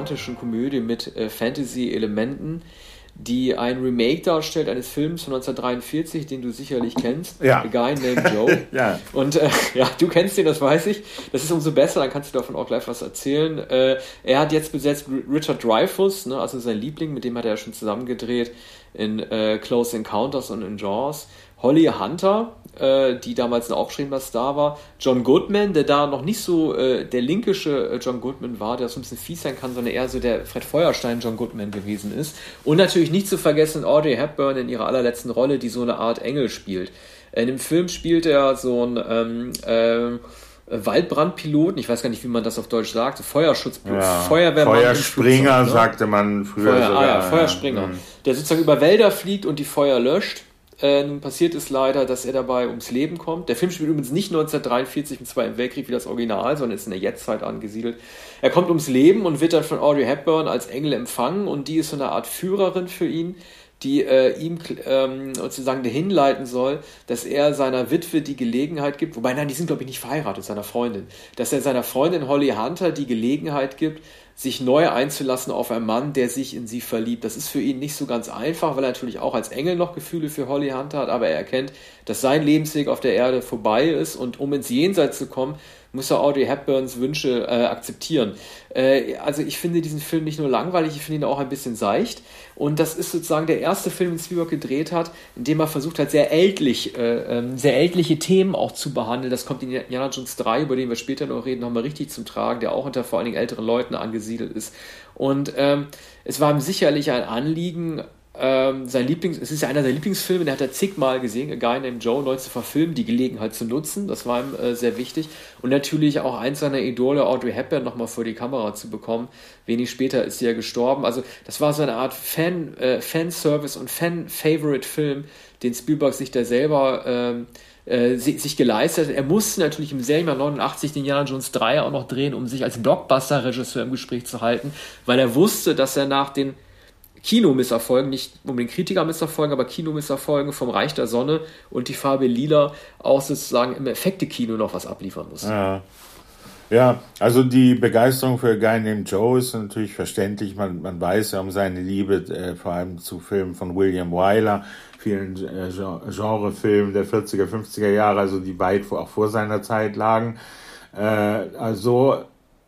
Romantischen Komödie mit äh, Fantasy-Elementen, die ein Remake darstellt eines Films von 1943, den du sicherlich kennst. Ja. A Guy Named Joe. ja. Und äh, ja, du kennst den, das weiß ich. Das ist umso besser, dann kannst du davon auch gleich was erzählen. Äh, er hat jetzt besetzt Richard Dreyfuss, ne, also sein Liebling, mit dem hat er ja schon zusammengedreht in äh, Close Encounters und in Jaws. Holly Hunter, äh, die damals ein aufstrebender Star war. John Goodman, der da noch nicht so äh, der linkische äh, John Goodman war, der so ein bisschen fies sein kann, sondern eher so der Fred Feuerstein John Goodman gewesen ist. Und natürlich nicht zu vergessen Audrey Hepburn in ihrer allerletzten Rolle, die so eine Art Engel spielt. In dem Film spielt er so ein ähm, äh, Waldbrandpiloten, ich weiß gar nicht, wie man das auf Deutsch sagt, Feuerschutzpilot, Ja. Feuerwehrmann. Feuerspringer ne? sagte man früher Feuer, sogar. ah ja, Feuerspringer, Mhm. der sozusagen über Wälder fliegt und die Feuer löscht. Äh, nun passiert es leider, dass er dabei ums Leben kommt. Der Film spielt übrigens nicht 1943 im Zweiten Weltkrieg wie das Original, sondern ist in der Jetztzeit angesiedelt. Er kommt ums Leben und wird dann von Audrey Hepburn als Engel empfangen und die ist so eine Art Führerin für ihn, die äh, ihm ähm, sozusagen hinleiten soll, dass er seiner Witwe die Gelegenheit gibt, wobei nein, die sind glaube ich nicht verheiratet, seiner Freundin, dass er seiner Freundin Holly Hunter die Gelegenheit gibt, sich neu einzulassen auf einen Mann, der sich in sie verliebt. Das ist für ihn nicht so ganz einfach, weil er natürlich auch als Engel noch Gefühle für Holly Hunter hat, aber er erkennt, dass sein Lebensweg auf der Erde vorbei ist und um ins Jenseits zu kommen, muss er Audrey Hepburns Wünsche äh, akzeptieren. Äh, also ich finde diesen Film nicht nur langweilig, ich finde ihn auch ein bisschen seicht. Und das ist sozusagen der erste Film, den Spielberg gedreht hat, in dem er versucht hat, sehr ältlich, äh, ähm, sehr ältliche Themen auch zu behandeln. Das kommt in Indiana Jones 3, über den wir später noch reden, nochmal richtig zum Tragen, der auch unter vor allen Dingen älteren Leuten angesiedelt ist. Und ähm, es war ihm sicherlich ein Anliegen, ähm, sein Lieblings, es ist ja einer der Lieblingsfilme, den hat er zigmal gesehen, A Guy Named Joe, neu zu verfilmen, die Gelegenheit zu nutzen, das war ihm äh, sehr wichtig. Und natürlich auch eins seiner Idole, Audrey Hepburn, nochmal vor die Kamera zu bekommen. Wenig später ist sie ja gestorben. Also das war so eine Art Fan, äh, Fanservice und Fan-Favorite-Film, den Spielberg sich da selber ähm, äh, sich geleistet hat. Er musste natürlich im selben Jahr 89 den Indiana Jones 3 auch noch drehen, um sich als Blockbuster-Regisseur im Gespräch zu halten, weil er wusste, dass er nach den Kinomisserfolgen, nicht um den Kritikermisserfolgen, aber Kinomisserfolgen vom Reich der Sonne und die Farbe Lila auch sozusagen im Effekte-Kino noch was abliefern muss. Ja. ja, also die Begeisterung für Guy Named Joe ist natürlich verständlich. Man, man weiß ja um seine Liebe, äh, vor allem zu Filmen von William Wyler, vielen äh, Genrefilmen der 40er, 50er Jahre, also die weit vor, auch vor seiner Zeit lagen. Äh, also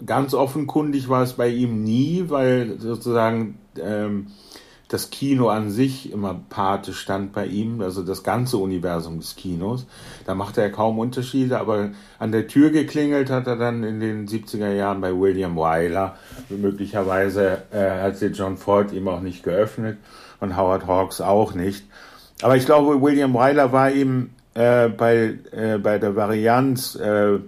ganz offenkundig war es bei ihm nie, weil sozusagen ähm, das Kino an sich immer Pate stand bei ihm, also das ganze Universum des Kinos. Da machte er kaum Unterschiede, aber an der Tür geklingelt hat er dann in den 70er Jahren bei William Wyler. Möglicherweise äh, hat sie John Ford ihm auch nicht geöffnet und Howard Hawks auch nicht. Aber ich glaube, William Wyler war ihm äh, bei, äh, bei der Varianz äh,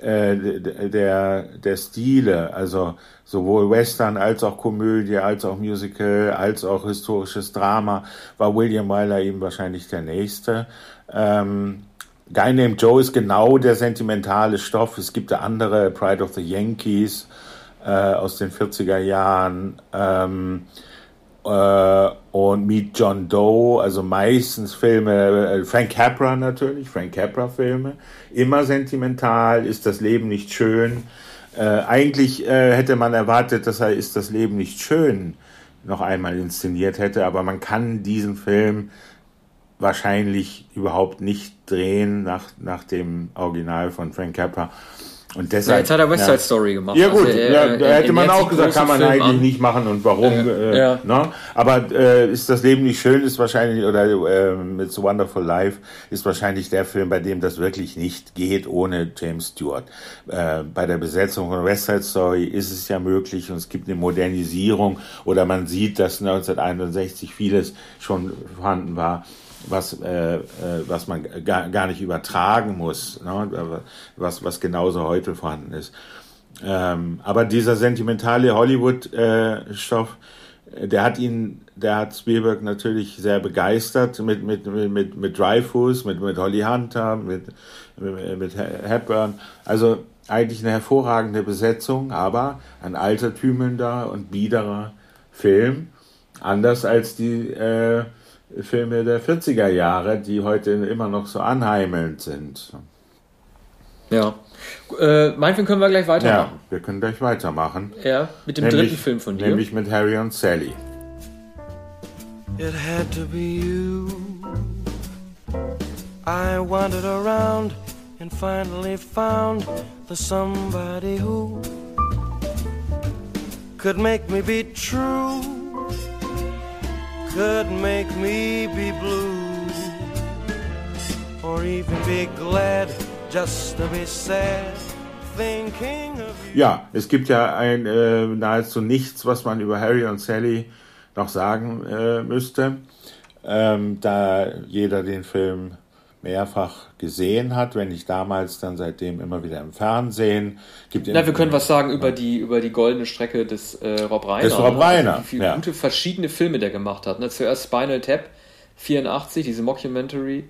der, der Stile, also sowohl Western als auch Komödie, als auch Musical, als auch historisches Drama, war William Wyler eben wahrscheinlich der nächste. Ähm, Guy Named Joe ist genau der sentimentale Stoff. Es gibt andere, Pride of the Yankees äh, aus den 40er Jahren. Ähm, äh, und Meet John Doe, also meistens Filme, äh, Frank Capra natürlich, Frank Capra Filme, immer sentimental, ist das Leben nicht schön. Äh, eigentlich äh, hätte man erwartet, dass er ist das Leben nicht schön noch einmal inszeniert hätte, aber man kann diesen Film wahrscheinlich überhaupt nicht drehen nach, nach dem Original von Frank Capra. Und deshalb, ja, jetzt hat er West Side. Story gemacht. Ja gut, also, ja, da hätte man auch gesagt, kann man Film eigentlich an. nicht machen und warum. Äh, ja. ne? Aber äh, ist das Leben nicht schön, ist wahrscheinlich, oder äh, It's a Wonderful Life ist wahrscheinlich der Film, bei dem das wirklich nicht geht ohne James Stewart. Äh, bei der Besetzung von West Side Story ist es ja möglich und es gibt eine Modernisierung oder man sieht, dass 1961 vieles schon vorhanden war was, äh, äh, was man gar, gar nicht übertragen muss, ne? was, was genauso heute vorhanden ist. Ähm, aber dieser sentimentale Hollywood-Stoff, äh, der hat ihn, der hat Spielberg natürlich sehr begeistert mit, mit, mit, mit Dreyfus, mit, mit Holly Hunter, mit, mit, mit Hepburn. Also eigentlich eine hervorragende Besetzung, aber ein altertümelnder und biederer Film. Anders als die äh, Filme der 40er Jahre, die heute immer noch so anheimelnd sind. Ja. Äh, mein Film können wir gleich weitermachen. Ja, wir können gleich weitermachen. Ja, mit dem nämlich, dritten Film von dir. Nämlich mit Harry und Sally. It had to be you. I wandered around and finally found the somebody who could make me be true, could make me be blue, or even be glad just to be sad. Ja, es gibt ja ein, äh, nahezu nichts, was man über Harry und Sally noch sagen äh, müsste, ähm, da jeder den Film mehrfach gesehen hat, wenn nicht damals, dann seitdem immer wieder im Fernsehen. Gibt Na, wir können was sagen über die über die goldene Strecke des äh, Rob Reiner. Des Rob Reiner. Also wie viele ja. gute verschiedene Filme der gemacht hat. Ne? Zuerst Spinal Tap 84, diese Mockumentary.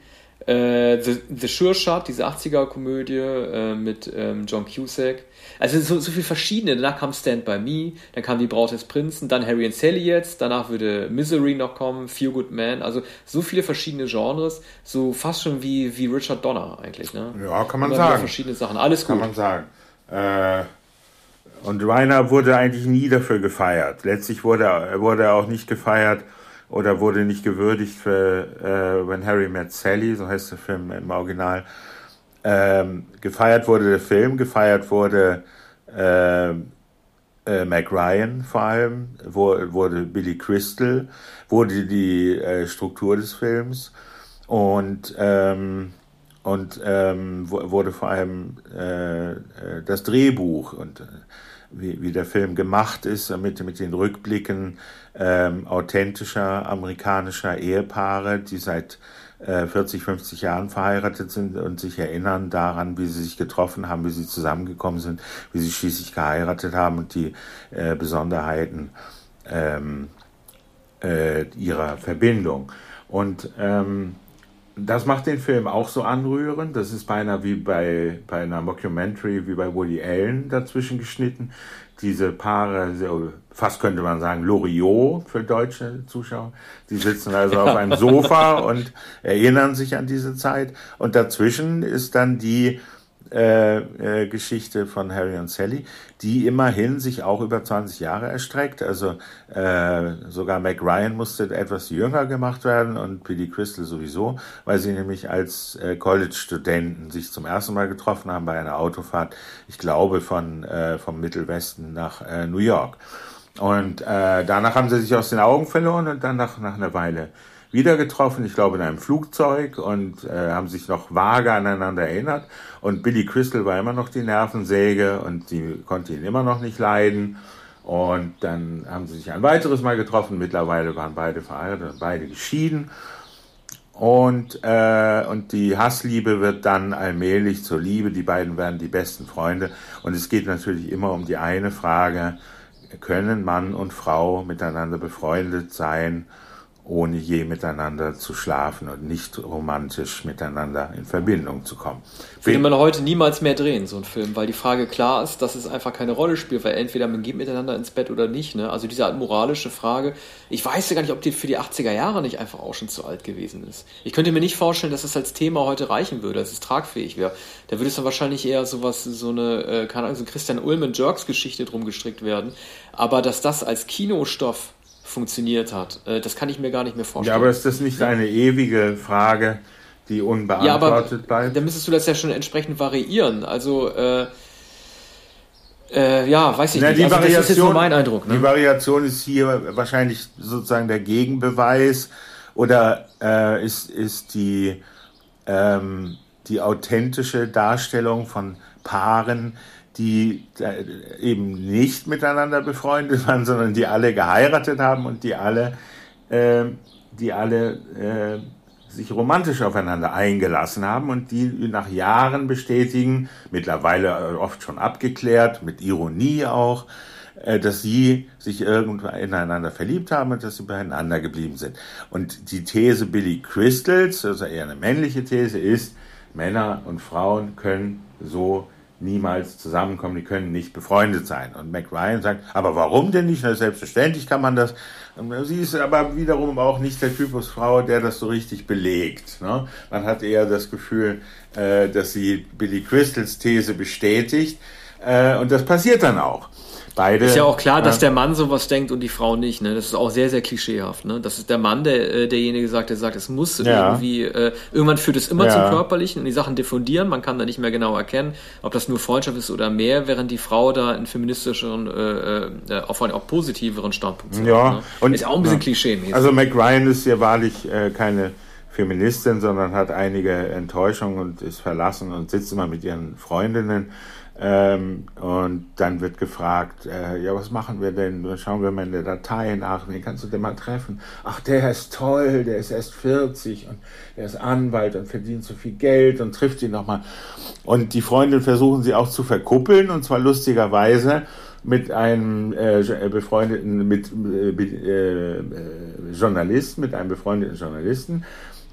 Äh, The, The Sure Shot, diese 80er-Komödie äh, mit ähm, John Cusack. Also so, so viele verschiedene. Danach kam Stand By Me, dann kam Die Braut des Prinzen, dann Harry and Sally jetzt, danach würde Misery noch kommen, Few Good Man. Also so viele verschiedene Genres, so fast schon wie, wie Richard Donner eigentlich. Ne? Ja, kann man Immer sagen. verschiedene Sachen, alles gut. Kann man sagen. Äh, und Reiner wurde eigentlich nie dafür gefeiert. Letztlich wurde, wurde er auch nicht gefeiert oder wurde nicht gewürdigt für äh, When Harry Met Sally, so heißt der Film im Original. Ähm, gefeiert wurde der Film, gefeiert wurde äh, äh, Mac Ryan vor allem, wo, wurde Billy Crystal, wurde die äh, Struktur des Films und, ähm, und ähm, wurde vor allem äh, äh, das Drehbuch und äh, wie, wie der Film gemacht ist, mit, mit den Rückblicken ähm, authentischer amerikanischer Ehepaare, die seit 40, 50 Jahren verheiratet sind und sich erinnern daran, wie sie sich getroffen haben, wie sie zusammengekommen sind, wie sie schließlich geheiratet haben und die äh, Besonderheiten ähm, äh, ihrer Verbindung. Und ähm, das macht den Film auch so anrührend. Das ist beinahe wie bei, bei einer Mockumentary, wie bei Woody Allen dazwischen geschnitten. Diese Paare, fast könnte man sagen, Loriot für deutsche Zuschauer. Die sitzen also auf einem Sofa und erinnern sich an diese Zeit. Und dazwischen ist dann die äh, äh, Geschichte von Harry und Sally, die immerhin sich auch über 20 Jahre erstreckt. Also äh, sogar Mac Ryan musste etwas jünger gemacht werden und Billy Crystal sowieso, weil sie nämlich als äh, College-Studenten sich zum ersten Mal getroffen haben bei einer Autofahrt, ich glaube von äh, vom Mittelwesten nach äh, New York. Und äh, danach haben sie sich aus den Augen verloren und dann nach, nach einer Weile wieder getroffen, ich glaube in einem Flugzeug und äh, haben sich noch vage aneinander erinnert. Und Billy Crystal war immer noch die Nervensäge und sie konnte ihn immer noch nicht leiden. Und dann haben sie sich ein weiteres Mal getroffen. Mittlerweile waren beide verheiratet und beide geschieden. Und, äh, und die Hassliebe wird dann allmählich zur Liebe. Die beiden werden die besten Freunde. Und es geht natürlich immer um die eine Frage, können Mann und Frau miteinander befreundet sein? Ohne je miteinander zu schlafen und nicht romantisch miteinander in Verbindung zu kommen. Würde man heute niemals mehr drehen, so ein Film, weil die Frage klar ist, dass es einfach keine Rolle spielt, weil entweder man geht miteinander ins Bett oder nicht. Ne? Also diese moralische Frage, ich weiß ja gar nicht, ob die für die 80er Jahre nicht einfach auch schon zu alt gewesen ist. Ich könnte mir nicht vorstellen, dass es als Thema heute reichen würde, dass es tragfähig wäre. Da würde es dann wahrscheinlich eher sowas, so eine, äh, keine Ahnung, so Christian Ulmen Jerks Geschichte drum gestrickt werden. Aber dass das als Kinostoff funktioniert hat. Äh, das kann ich mir gar nicht mehr vorstellen. Ja, aber ist das nicht eine ewige Frage, die unbeantwortet ja, aber bleibt? Dann müsstest du das ja schon entsprechend variieren. Also, äh, äh, ja, weiß ich Na, nicht. Also, Variation, das ist jetzt nur mein Eindruck. Ne? Die Variation ist hier wahrscheinlich sozusagen der Gegenbeweis oder äh, ist, ist die, ähm, die authentische Darstellung von Paaren, die äh, eben nicht miteinander befreundet waren, sondern die alle geheiratet haben und die alle, äh, die alle äh, sich romantisch aufeinander eingelassen haben und die nach Jahren bestätigen, mittlerweile äh, oft schon abgeklärt, mit Ironie auch, äh, dass sie sich irgendwann ineinander verliebt haben und dass sie beieinander geblieben sind. Und die These Billy Crystals, also eher eine männliche These, ist, Männer und Frauen können so niemals zusammenkommen, die können nicht befreundet sein. Und Mac Ryan sagt, aber warum denn nicht? Na, selbstverständlich kann man das. Sie ist aber wiederum auch nicht der Typus Frau, der das so richtig belegt. Ne? Man hat eher das Gefühl, äh, dass sie Billy Crystals These bestätigt. Äh, und das passiert dann auch. Beide, ist ja auch klar, dass der Mann sowas denkt und die Frau nicht. Ne? Das ist auch sehr, sehr klischeehaft. Ne? Das ist der Mann, der äh, derjenige sagt, der sagt, es muss ja. irgendwie, äh, irgendwann führt es immer ja. zum Körperlichen und die Sachen diffundieren. Man kann da nicht mehr genau erkennen, ob das nur Freundschaft ist oder mehr, während die Frau da einen feministischeren, äh, äh, auf einen auch positiveren Standpunkt hat. Ja, ne? und ist auch ein bisschen ja. klischee -mäßig. Also Mac Ryan ist ja wahrlich äh, keine Feministin, sondern hat einige Enttäuschungen und ist verlassen und sitzt immer mit ihren Freundinnen. Ähm, und dann wird gefragt, äh, ja, was machen wir denn? Dann schauen wir mal in der Datei nach, wen kannst du denn mal treffen? Ach, der ist toll, der ist erst 40 und der ist Anwalt und verdient so viel Geld und trifft ihn nochmal. Und die Freundin versuchen sie auch zu verkuppeln und zwar lustigerweise mit einem äh, befreundeten mit äh, äh, Journalisten, mit einem befreundeten Journalisten.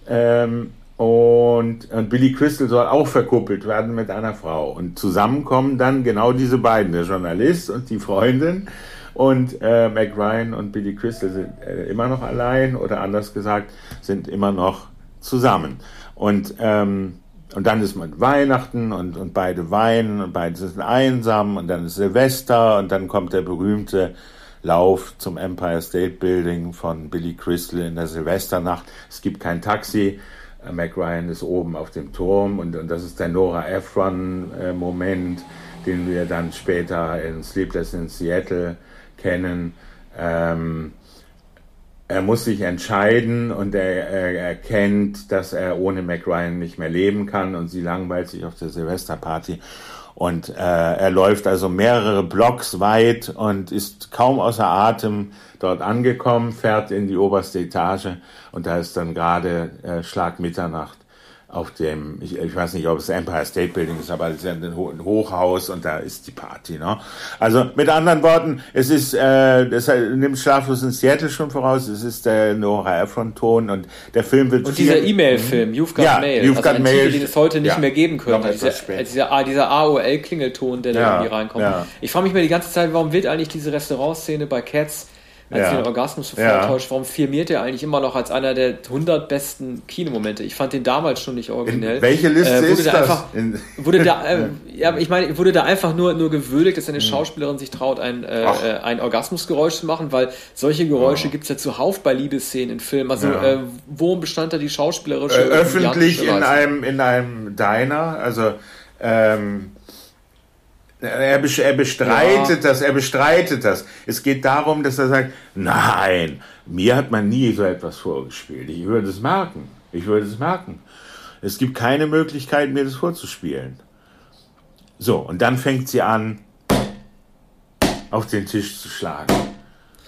Ähm, und, und Billy Crystal soll auch verkuppelt werden mit einer Frau. Und zusammenkommen dann genau diese beiden, der Journalist und die Freundin. Und äh, Mac Ryan und Billy Crystal sind äh, immer noch allein oder anders gesagt, sind immer noch zusammen. Und, ähm, und dann ist man Weihnachten und, und beide weinen und beide sind einsam und dann ist Silvester und dann kommt der berühmte Lauf zum Empire State Building von Billy Crystal in der Silvesternacht. Es gibt kein Taxi Mac Ryan ist oben auf dem Turm und, und das ist der Nora Ephron-Moment, äh, den wir dann später in Sleepless in Seattle kennen. Ähm, er muss sich entscheiden und er, er erkennt, dass er ohne Mac Ryan nicht mehr leben kann und sie langweilt sich auf der Silvesterparty. Und äh, er läuft also mehrere Blocks weit und ist kaum außer Atem dort angekommen, fährt in die oberste Etage und da ist dann gerade äh, Schlag Mitternacht auf dem, ich, ich weiß nicht, ob es Empire State Building ist, aber es ist ein Hochhaus und da ist die Party. Ne? Also mit anderen Worten, es ist, äh, das nimmt Schlaflos in Seattle schon voraus, es ist der Nora Ephron-Ton und der Film wird... Und dieser E-Mail-Film, You've Got ja, Mail, You've also got Mail, Titel, den es heute nicht ja, mehr geben könnte. Dieser, dieser, dieser AOL-Klingelton, der da ja, irgendwie reinkommt. Ja. Ich frage mich mal die ganze Zeit, warum wird eigentlich diese Restaurantszene bei Cats als ja. den Orgasmus sofort ja. täuscht, warum firmiert er eigentlich immer noch als einer der 100 besten Kinomomente? Ich fand den damals schon nicht originell. In welche Liste äh, ist da das? Einfach, wurde da, äh, ja, ich meine, wurde da einfach nur, nur gewürdigt, dass eine hm. Schauspielerin sich traut, ein, äh, äh, ein Orgasmusgeräusch zu machen, weil solche Geräusche oh. gibt es ja zuhauf bei Liebesszenen in Filmen. Also, ja. äh, worum bestand da die schauspielerische? Äh, öffentlich in einem, in einem Diner, also, ähm, er, bestreitet ja. das, er bestreitet das. Es geht darum, dass er sagt, nein, mir hat man nie so etwas vorgespielt. Ich würde es merken. Ich würde es merken. Es gibt keine Möglichkeit, mir das vorzuspielen. So, und dann fängt sie an, auf den Tisch zu schlagen.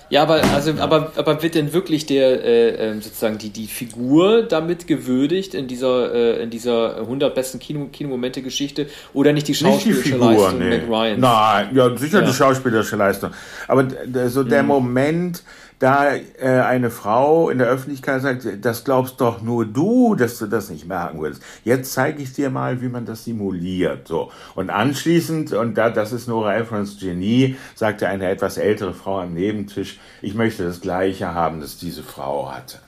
Ja, aber also, ja. aber, aber wird denn wirklich der äh, ähm, sozusagen die, die Figur damit gewürdigt in dieser äh, in dieser 100 besten Kino, Kinomomente Geschichte oder nicht die schauspielerische nicht die Figur, Leistung nee. Ryan? Nein, ja sicher ja. die schauspielerische Leistung, aber so der mhm. Moment, da äh, eine Frau in der Öffentlichkeit sagt, das glaubst doch nur du, dass du das nicht merken würdest. Jetzt zeige ich dir mal, wie man das simuliert. So und anschließend und da das ist Nora Ephron's Genie, sagte eine etwas ältere Frau am Nebentisch, ich möchte das Gleiche haben, das diese Frau hatte.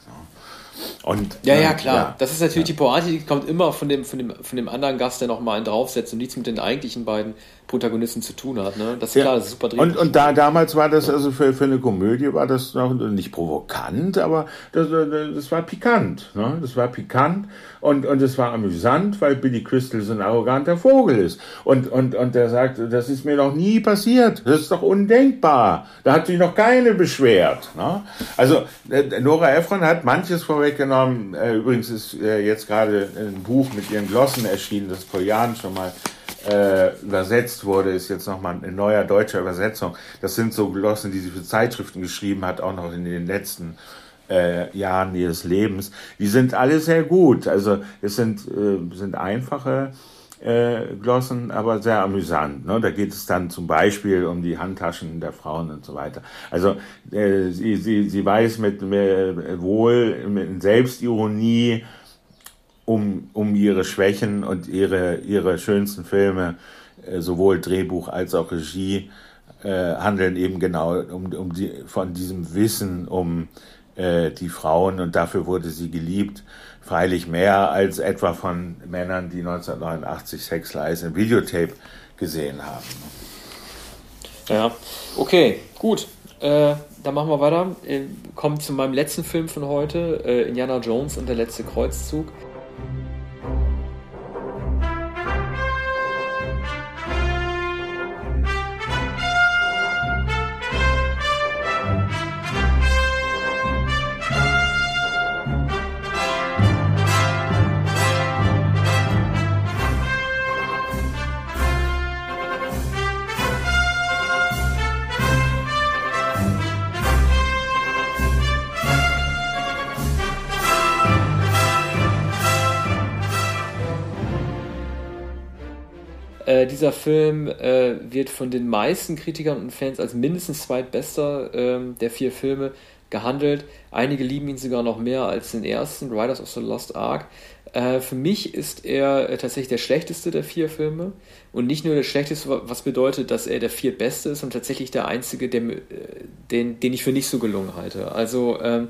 Und, ja, ja, klar. Ja, das ist natürlich ja. die Pointe, die kommt immer von dem, von dem, von dem anderen Gast, der nochmal einen draufsetzt und nichts mit den eigentlichen beiden Protagonisten zu tun hat. Ne? Das ist ja. klar, das ist super dringend. Und, und da, damals war das, also für, für eine Komödie war das noch nicht provokant, aber das, das war pikant. Ne? Das war pikant und, und es war amüsant, weil Billy Crystal so ein arroganter Vogel ist. Und, und, und der sagt, das ist mir noch nie passiert. Das ist doch undenkbar. Da hat sich noch keine beschwert. Ne? Also äh, Nora Ephron hat manches vorweggenommen. Äh, übrigens ist äh, jetzt gerade ein Buch mit ihren Glossen erschienen, das vor Jahren schon mal äh, übersetzt wurde, ist jetzt nochmal eine neue deutsche Übersetzung. Das sind so Glossen, die sie für Zeitschriften geschrieben hat, auch noch in den letzten äh, Jahren ihres Lebens. Die sind alle sehr gut. Also es sind, äh, sind einfache äh, Glossen, aber sehr amüsant. Ne? Da geht es dann zum Beispiel um die Handtaschen der Frauen und so weiter. Also äh, sie, sie, sie weiß mit, mit wohl mit Selbstironie um, um ihre Schwächen und ihre, ihre schönsten Filme äh, sowohl Drehbuch als auch Regie äh, handeln eben genau um, um die, von diesem Wissen um äh, die Frauen und dafür wurde sie geliebt. Freilich mehr als etwa von Männern, die 1989 Sex Lies im Videotape gesehen haben. Ja, okay, gut. Äh, dann machen wir weiter. Kommen zu meinem letzten Film von heute, äh, Indiana Jones und der letzte Kreuzzug. Dieser Film äh, wird von den meisten Kritikern und Fans als mindestens zweitbester äh, der vier Filme gehandelt. Einige lieben ihn sogar noch mehr als den ersten, Riders of the Lost Ark. Äh, für mich ist er äh, tatsächlich der schlechteste der vier Filme. Und nicht nur der schlechteste, was bedeutet, dass er der viertbeste ist und tatsächlich der einzige, der, äh, den, den ich für nicht so gelungen halte. Also, ähm,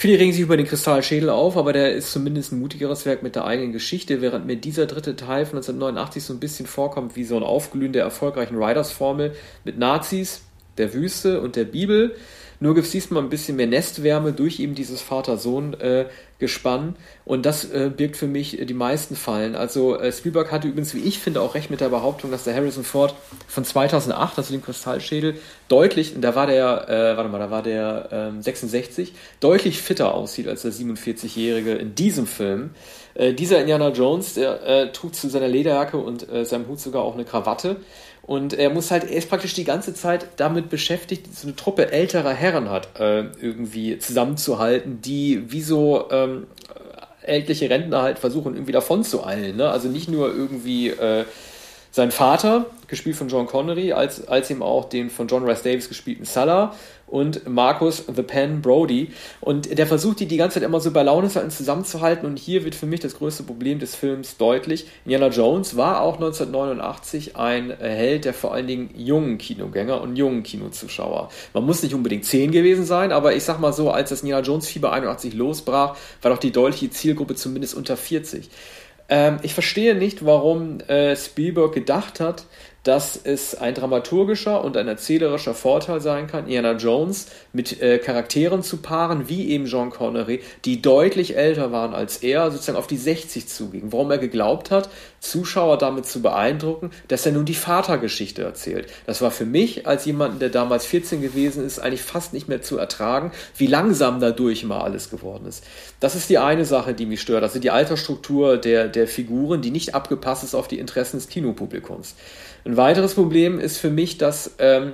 Viele regen sich über den Kristallschädel auf, aber der ist zumindest ein mutigeres Werk mit der eigenen Geschichte, während mir dieser dritte Teil von 1989 so ein bisschen vorkommt wie so ein Aufglühen der erfolgreichen Riders-Formel mit Nazis, der Wüste und der Bibel. Nur gibt es diesmal ein bisschen mehr Nestwärme durch eben dieses Vater-Sohn-Gespann. und das äh, birgt für mich die meisten Fallen. Also äh, Spielberg hatte übrigens, wie ich finde, auch recht mit der Behauptung, dass der Harrison Ford von 2008, also dem Kristallschädel, deutlich, da war der, äh, warte mal, da war der 66, ähm, deutlich fitter aussieht als der 47-Jährige in diesem Film. Äh, dieser Indiana Jones, der äh, trug zu seiner Lederjacke und äh, seinem Hut sogar auch eine Krawatte. Und er muss halt, er ist praktisch die ganze Zeit damit beschäftigt, so eine Truppe älterer Herren hat, äh, irgendwie zusammenzuhalten, die wie so ähm, ältliche Rentner halt versuchen, irgendwie davon zu eilen. Ne? Also nicht nur irgendwie äh, sein Vater, gespielt von John Connery, als, als eben auch den von John Rice Davis gespielten Sulla und Marcus The Pen Brody. Und der versucht die die ganze Zeit immer so bei Laune zusammenzuhalten. Und hier wird für mich das größte Problem des Films deutlich. Indiana Jones war auch 1989 ein Held der vor allen Dingen jungen Kinogänger und jungen Kinozuschauer. Man muss nicht unbedingt 10 gewesen sein, aber ich sag mal so, als das Indiana Jones Fieber 81 losbrach, war doch die deutliche Zielgruppe zumindest unter 40. Ähm, ich verstehe nicht, warum äh, Spielberg gedacht hat, dass es ein dramaturgischer und ein erzählerischer Vorteil sein kann, Indiana Jones mit äh, Charakteren zu paaren, wie eben Jean Connery, die deutlich älter waren als er, sozusagen auf die 60 zugingen. Warum er geglaubt hat, Zuschauer damit zu beeindrucken, dass er nun die Vatergeschichte erzählt. Das war für mich, als jemand, der damals 14 gewesen ist, eigentlich fast nicht mehr zu ertragen, wie langsam dadurch immer alles geworden ist. Das ist die eine Sache, die mich stört. Also die Altersstruktur der, der Figuren, die nicht abgepasst ist auf die Interessen des Kinopublikums. Ein weiteres Problem ist für mich, dass ähm,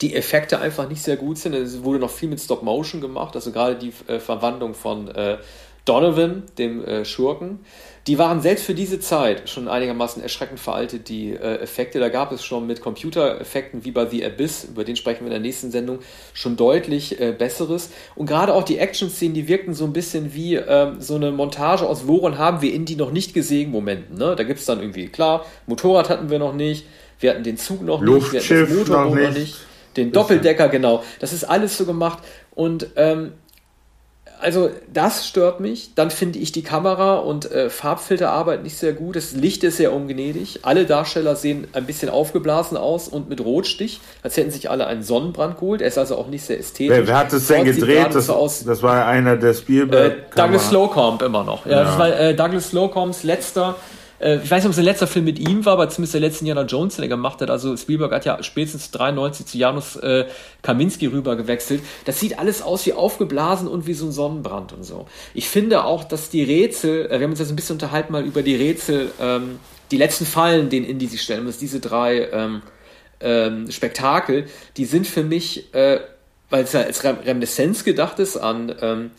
die Effekte einfach nicht sehr gut sind. Es wurde noch viel mit Stop Motion gemacht, also gerade die äh, Verwandlung von äh, Donovan, dem äh, Schurken. Die waren selbst für diese Zeit schon einigermaßen erschreckend veraltet, die äh, Effekte. Da gab es schon mit Computereffekten wie bei The Abyss, über den sprechen wir in der nächsten Sendung, schon deutlich äh, besseres. Und gerade auch die Action-Szenen, die wirkten so ein bisschen wie ähm, so eine Montage aus Woran haben wir in die noch nicht gesehen Momenten. Ne? Da gibt es dann irgendwie, klar, Motorrad hatten wir noch nicht, wir hatten den Zug noch Luftschiff nicht, wir hatten das Motorboot noch nicht. noch nicht, den Doppeldecker, genau. Das ist alles so gemacht. Und ähm, also das stört mich. Dann finde ich die Kamera und äh, Farbfilterarbeit nicht sehr gut. Das Licht ist sehr ungnädig. Alle Darsteller sehen ein bisschen aufgeblasen aus und mit Rotstich, als hätten sich alle einen Sonnenbrand geholt. Er ist also auch nicht sehr ästhetisch. Wer, wer hat es denn gedreht? Das, so aus, das war einer der Spielberg. Äh, Douglas Slocomb immer noch. Ja, ja. Das war äh, Douglas Slocomps letzter äh, ich weiß nicht, ob es der letzte Film mit ihm war, aber zumindest der letzte Indiana Jones, den er gemacht hat. Also Spielberg hat ja spätestens 93 zu Janusz äh, Kaminski rüber gewechselt. Das sieht alles aus wie aufgeblasen und wie so ein Sonnenbrand und so. Ich finde auch, dass die Rätsel, äh, wir haben uns jetzt ein bisschen unterhalten mal über die Rätsel, ähm, die letzten Fallen, den in die sie stellen, dass diese drei ähm, ähm, Spektakel, die sind für mich, äh, weil es ja als Reminiszenz gedacht ist an ähm,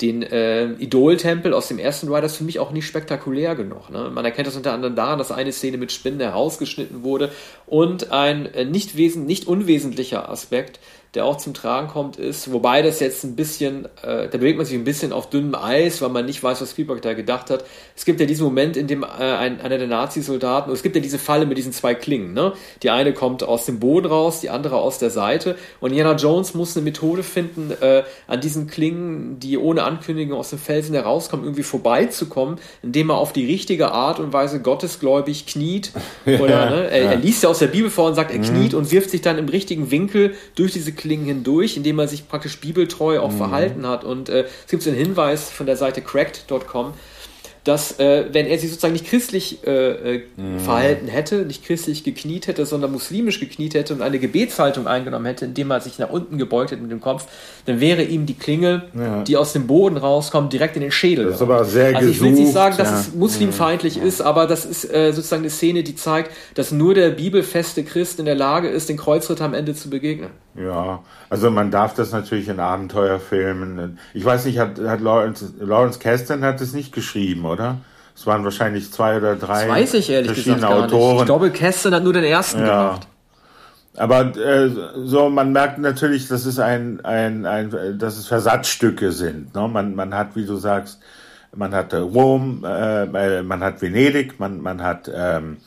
den äh, Idol-Tempel aus dem ersten Riders für mich auch nicht spektakulär genug. Ne? Man erkennt das unter anderem daran, dass eine Szene mit Spinnen herausgeschnitten wurde und ein äh, nicht, wesen, nicht unwesentlicher Aspekt, der auch zum Tragen kommt, ist, wobei das jetzt ein bisschen, äh, da bewegt man sich ein bisschen auf dünnem Eis, weil man nicht weiß, was Spielberg da gedacht hat. Es gibt ja diesen Moment, in dem äh, ein, einer der Nazi-Soldaten, es gibt ja diese Falle mit diesen zwei Klingen, ne? Die eine kommt aus dem Boden raus, die andere aus der Seite. Und Indiana Jones muss eine Methode finden, äh, an diesen Klingen, die ohne Ankündigung aus dem Felsen herauskommen, irgendwie vorbeizukommen, indem er auf die richtige Art und Weise gottesgläubig kniet. Oder ne? er, er liest ja aus der Bibel vor und sagt, er kniet mhm. und wirft sich dann im richtigen Winkel durch diese Klingen hindurch, indem er sich praktisch bibeltreu auch mhm. verhalten hat. Und äh, es gibt so einen Hinweis von der Seite cracked.com, dass äh, wenn er sich sozusagen nicht christlich äh, äh, mhm. verhalten hätte, nicht christlich gekniet hätte, sondern muslimisch gekniet hätte und eine Gebetshaltung eingenommen hätte, indem er sich nach unten gebeugt hätte mit dem Kopf, dann wäre ihm die Klinge, ja. die aus dem Boden rauskommt, direkt in den Schädel. Das ist aber sehr Also ich will nicht sagen, dass ja. es muslimfeindlich ja. ist, aber das ist äh, sozusagen eine Szene, die zeigt, dass nur der bibelfeste Christ in der Lage ist, den Kreuzritter am Ende zu begegnen. Ja, also man darf das natürlich in Abenteuerfilmen. Ich weiß nicht, hat, hat Lawrence, Lawrence Kasdan hat es nicht geschrieben, oder? Es waren wahrscheinlich zwei oder drei das weiß ich ehrlich verschiedene gesagt gar Autoren. Nicht. Ich glaube, Kasdan hat nur den ersten ja. gemacht. Aber äh, so, man merkt natürlich, dass es ein, ein, ein, dass es Versatzstücke sind. Ne? Man, man hat, wie du sagst, man hat Rom, äh, man hat Venedig, man, man hat, ähm,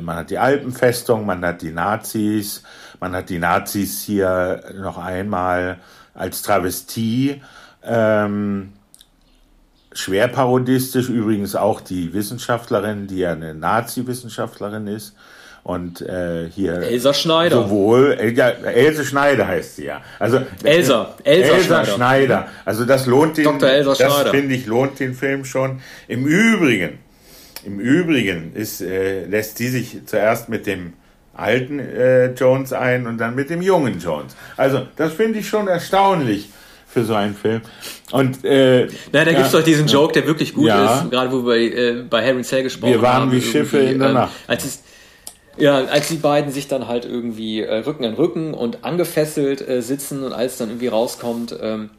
man hat die Alpenfestung, man hat die Nazis, man hat die Nazis hier noch einmal als Travestie. Ähm, schwer parodistisch, übrigens auch die Wissenschaftlerin, die ja eine Nazi-Wissenschaftlerin ist. Und äh, hier Elsa Schneider. Sowohl äh, ja, Else Schneider heißt sie ja. Also Elsa, Elsa, Elsa Schneider. Schneider. Also das lohnt den Dr. Elsa das finde ich lohnt den Film schon. Im Übrigen, im Übrigen ist äh, lässt sie sich zuerst mit dem alten äh, Jones ein und dann mit dem jungen Jones. Also das finde ich schon erstaunlich für so einen Film. Und äh, Na, da ja, gibt's doch diesen Joke, der wirklich gut ja. ist, gerade wo wir äh, bei Harry Cell gesprochen haben. Wir waren haben, wie Schiffe in der ähm, Nacht. Als es, ja, als die beiden sich dann halt irgendwie äh, Rücken an Rücken und angefesselt äh, sitzen und als dann irgendwie rauskommt, ähm,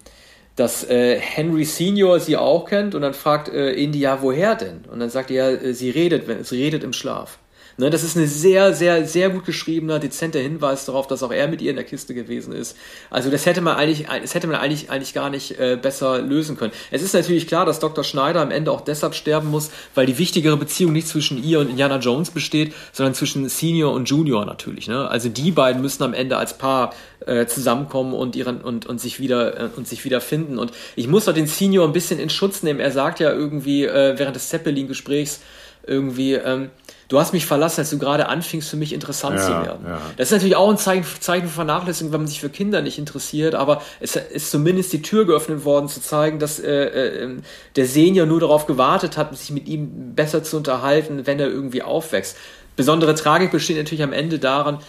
dass äh, Henry Senior sie auch kennt und dann fragt Indy, ja, woher denn? Und dann sagt er, ja, sie redet, wenn, sie redet im Schlaf. Ne, das ist ein sehr, sehr, sehr gut geschriebener, dezenter Hinweis darauf, dass auch er mit ihr in der Kiste gewesen ist. Also das hätte man eigentlich, das hätte man eigentlich, eigentlich gar nicht äh, besser lösen können. Es ist natürlich klar, dass Dr. Schneider am Ende auch deshalb sterben muss, weil die wichtigere Beziehung nicht zwischen ihr und Indiana Jones besteht, sondern zwischen Senior und Junior natürlich. Ne? Also die beiden müssen am Ende als Paar äh, zusammenkommen und ihren und, und sich wieder äh, und sich wieder finden. Und ich muss doch den Senior ein bisschen in Schutz nehmen. Er sagt ja irgendwie äh, während des Zeppelin-Gesprächs irgendwie, ähm, du hast mich verlassen, als du gerade anfingst, für mich interessant ja, zu werden. Ja. Das ist natürlich auch ein Zeichen, Zeichen von Vernachlässigung, wenn man sich für Kinder nicht interessiert, aber es ist zumindest die Tür geöffnet worden, zu zeigen, dass äh, äh, der Senior nur darauf gewartet hat, sich mit ihm besser zu unterhalten, wenn er irgendwie aufwächst. Besondere Tragik besteht natürlich am Ende daran,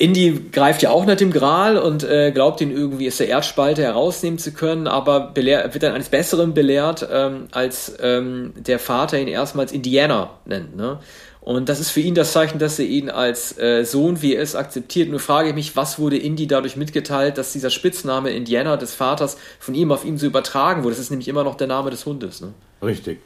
Indy greift ja auch nach dem Gral und äh, glaubt ihn irgendwie aus der Erdspalte herausnehmen zu können, aber wird dann eines Besseren belehrt, ähm, als ähm, der Vater ihn erstmals Indiana nennt. Ne? Und das ist für ihn das Zeichen, dass er ihn als äh, Sohn, wie ist, akzeptiert. Nur frage ich mich, was wurde Indy dadurch mitgeteilt, dass dieser Spitzname Indiana des Vaters von ihm auf ihn so übertragen wurde? Das ist nämlich immer noch der Name des Hundes. Ne? Richtig.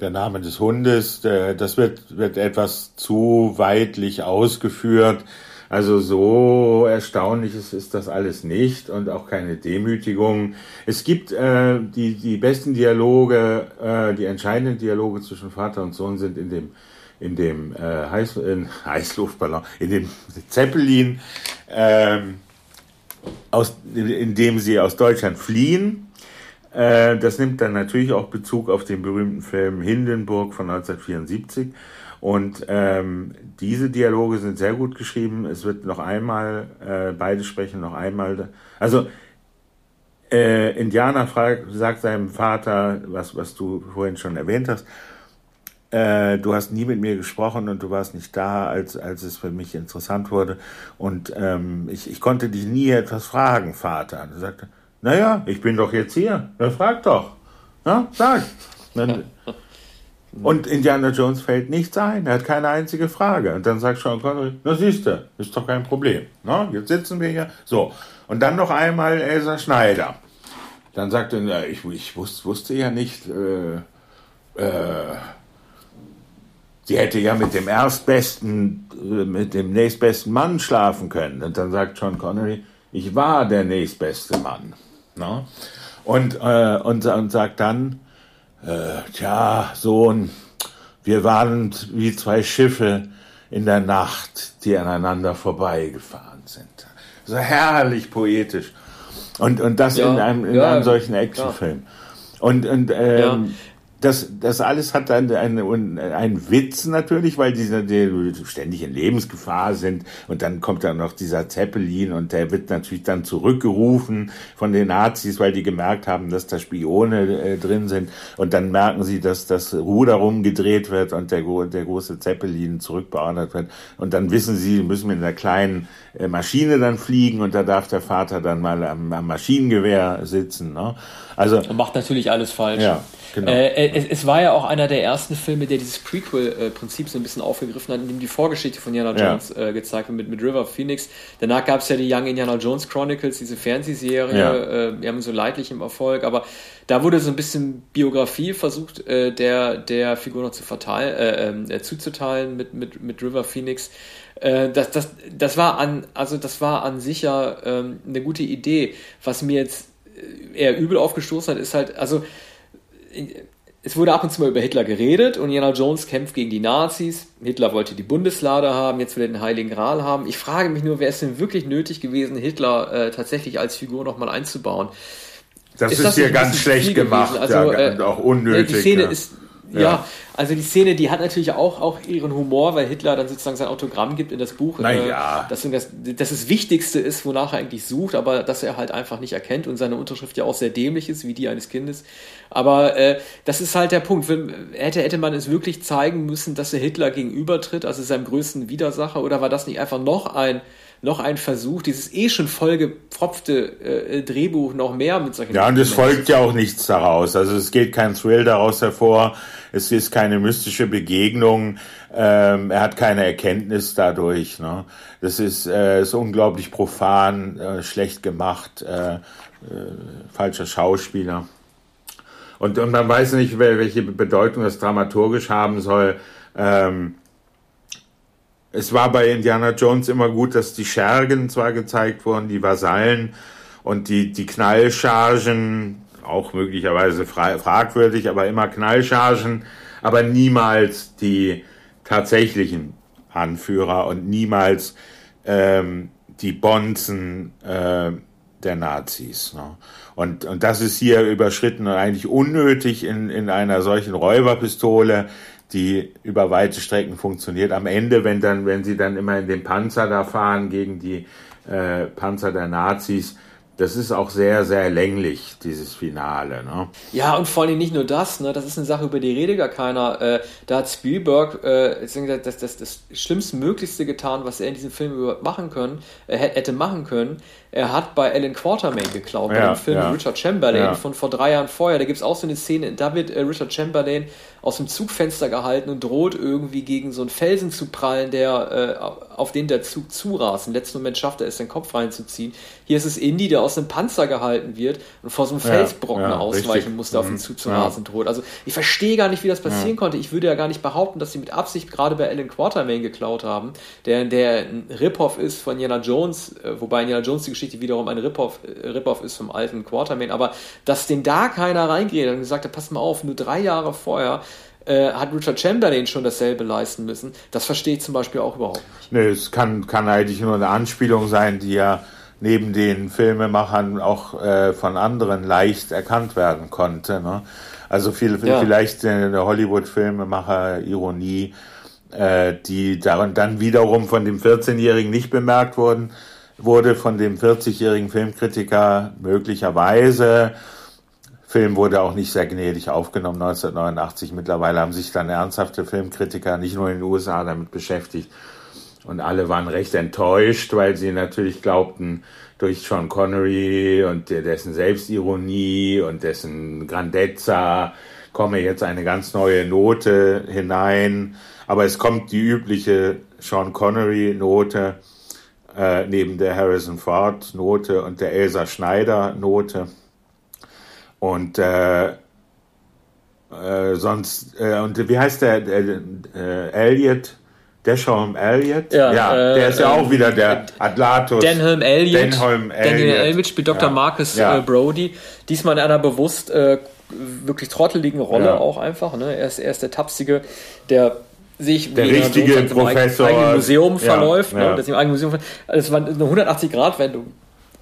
Der Name des Hundes, der, das wird, wird etwas zu weitlich ausgeführt. Also so erstaunlich ist, ist das alles nicht und auch keine Demütigung. Es gibt äh, die, die besten Dialoge, äh, die entscheidenden Dialoge zwischen Vater und Sohn sind in dem in dem äh, Heiß, in Heißluftballon, in dem Zeppelin, ähm, aus, in dem sie aus Deutschland fliehen. Äh, das nimmt dann natürlich auch Bezug auf den berühmten Film Hindenburg von 1974. Und ähm, diese Dialoge sind sehr gut geschrieben. Es wird noch einmal, äh, beide sprechen noch einmal. Also äh, Indianer fragt, sagt seinem Vater, was, was du vorhin schon erwähnt hast, äh, du hast nie mit mir gesprochen und du warst nicht da, als, als es für mich interessant wurde. Und ähm, ich, ich konnte dich nie etwas fragen, Vater. Und er sagte, naja, ich bin doch jetzt hier. Dann frag doch. Ja, sag. Dann, und Indiana Jones fällt nichts ein. Er hat keine einzige Frage. Und dann sagt Sean Connery, na siehst du, ist doch kein Problem. Na, jetzt sitzen wir hier. So. Und dann noch einmal Elsa Schneider. Dann sagte er, ich, ich wusste, wusste ja nicht, äh, äh, sie hätte ja mit dem erstbesten, äh, mit dem nächstbesten Mann schlafen können. Und dann sagt John Connery, ich war der nächstbeste Mann. Ne? Und, äh, und, und sagt dann, äh, tja, Sohn, wir waren wie zwei Schiffe in der Nacht, die aneinander vorbeigefahren sind. So herrlich poetisch. Und, und das ja, in einem, in ja, einem solchen Actionfilm. Und, und ähm, ja das, das alles hat dann einen, einen Witz natürlich, weil diese die ständig in Lebensgefahr sind und dann kommt dann noch dieser Zeppelin und der wird natürlich dann zurückgerufen von den Nazis, weil die gemerkt haben, dass da Spione äh, drin sind und dann merken sie, dass das Ruder rumgedreht wird und der, der große Zeppelin zurückbeordert wird und dann wissen sie, müssen mit einer kleinen äh, Maschine dann fliegen und da darf der Vater dann mal am, am Maschinengewehr sitzen. Ne? Also und macht natürlich alles falsch. Ja. Genau. Äh, es, es, war ja auch einer der ersten Filme, der dieses Prequel-Prinzip so ein bisschen aufgegriffen hat, in dem die Vorgeschichte von Indiana Jones ja. äh, gezeigt wird mit, mit River Phoenix. Danach gab es ja die Young Indiana Jones Chronicles, diese Fernsehserie, ja. äh, wir haben so leidlich im Erfolg, aber da wurde so ein bisschen Biografie versucht, äh, der, der Figur noch zu verteilen, äh, ähm, äh, zuzuteilen mit, mit, mit River Phoenix. das, das, das war an, also das war an sich ja ähm, eine gute Idee. Was mir jetzt eher übel aufgestoßen hat, ist halt, also es wurde ab und zu mal über Hitler geredet und Indiana Jones kämpft gegen die Nazis. Hitler wollte die Bundeslade haben, jetzt will er den Heiligen Gral haben. Ich frage mich nur, wäre es denn wirklich nötig gewesen, Hitler äh, tatsächlich als Figur nochmal einzubauen? Das ist, ist das hier ganz schlecht gemacht, also, ja, äh, auch unnötig. Die Szene ja. ist ja. ja. also die Szene, die hat natürlich auch, auch ihren Humor, weil Hitler dann sozusagen sein Autogramm gibt in das Buch. Naja. Äh, dass das, das das Wichtigste ist, wonach er eigentlich sucht, aber dass er halt einfach nicht erkennt und seine Unterschrift ja auch sehr dämlich ist, wie die eines Kindes. Aber äh, das ist halt der Punkt. Hätte, hätte man es wirklich zeigen müssen, dass er Hitler gegenübertritt, also seinem größten Widersacher, oder war das nicht einfach noch ein noch ein Versuch, dieses eh schon vollgepfropfte äh, Drehbuch noch mehr mit solchen. Ja, und es folgt ja auch nichts daraus. Also es geht kein Thrill daraus hervor. Es ist keine mystische Begegnung. Ähm, er hat keine Erkenntnis dadurch. Ne? Das ist, äh, ist unglaublich profan, äh, schlecht gemacht, äh, äh, falscher Schauspieler. Und, und man weiß nicht, welche Bedeutung das dramaturgisch haben soll. Ähm, es war bei Indiana Jones immer gut, dass die Schergen zwar gezeigt wurden, die Vasallen und die, die Knallchargen, auch möglicherweise fragwürdig, aber immer Knallchargen, aber niemals die tatsächlichen Anführer und niemals ähm, die Bonzen äh, der Nazis. Ne? Und, und das ist hier überschritten und eigentlich unnötig in, in einer solchen Räuberpistole, die über weite Strecken funktioniert. Am Ende, wenn dann, wenn sie dann immer in den Panzer da fahren gegen die äh, Panzer der Nazis, das ist auch sehr, sehr länglich, dieses Finale. Ne? Ja, und vor allem nicht nur das, ne? das ist eine Sache, über die redet gar keiner. Äh, da hat Spielberg äh, das, das, das Schlimmstmöglichste getan, was er in diesem Film überhaupt machen können, äh, hätte machen können. Er hat bei Alan Quartermain geklaut, ja, bei dem Film ja. Richard Chamberlain ja. von vor drei Jahren vorher. Da gibt es auch so eine Szene, da wird äh, Richard Chamberlain aus dem Zugfenster gehalten und droht irgendwie gegen so einen Felsen zu prallen, der äh, auf den der Zug zurast. Im letzten Moment schafft er es, den Kopf reinzuziehen. Hier ist es Indy, der aus einem Panzer gehalten wird und vor so einem Felsbrocken ja, ausweichen richtig. musste, auf den mhm. Zug zu rasen droht. Also ich verstehe gar nicht, wie das passieren konnte. Ich würde ja gar nicht behaupten, dass sie mit Absicht gerade bei Alan Quartermain geklaut haben, der, der ein Rip-Off ist von Indiana Jones, äh, wobei Indiana Jones die Geschichte wiederum ein Rip-Off äh, Rip ist vom alten Quartermain, aber dass den da keiner reingeht und gesagt hat, pass mal auf, nur drei Jahre vorher äh, hat Richard Chamberlain schon dasselbe leisten müssen. Das verstehe ich zum Beispiel auch überhaupt nicht. Nee, es kann, kann eigentlich nur eine Anspielung sein, die ja neben den Filmemachern auch äh, von anderen leicht erkannt werden konnte. Ne? Also viel, ja. vielleicht eine Hollywood-Filmemacher-Ironie, äh, die daran dann wiederum von dem 14-Jährigen nicht bemerkt wurden, wurde von dem 40-jährigen Filmkritiker möglicherweise Film wurde auch nicht sehr gnädig aufgenommen 1989. Mittlerweile haben sich dann ernsthafte Filmkritiker nicht nur in den USA damit beschäftigt. Und alle waren recht enttäuscht, weil sie natürlich glaubten, durch Sean Connery und dessen Selbstironie und dessen Grandezza komme jetzt eine ganz neue Note hinein. Aber es kommt die übliche Sean Connery Note äh, neben der Harrison Ford Note und der Elsa Schneider Note. Und äh, äh, sonst, äh, und wie heißt der, äh, Elliot Desholm Elliott? Ja, ja äh, der ist ja auch wieder der Atlatus. Denholm Elliott. Denholm Elliott. Denholm Elliott spielt Dr. Ja. Marcus. Äh, Brody. Diesmal in einer bewusst äh, wirklich trotteligen Rolle ja. auch einfach. Ne? Er, ist, er ist der Tapsige, der sich der richtige Professor eigenen Museum verläuft. Ne? Das im eigenen Museum. Also es war eine 180-Grad-Wendung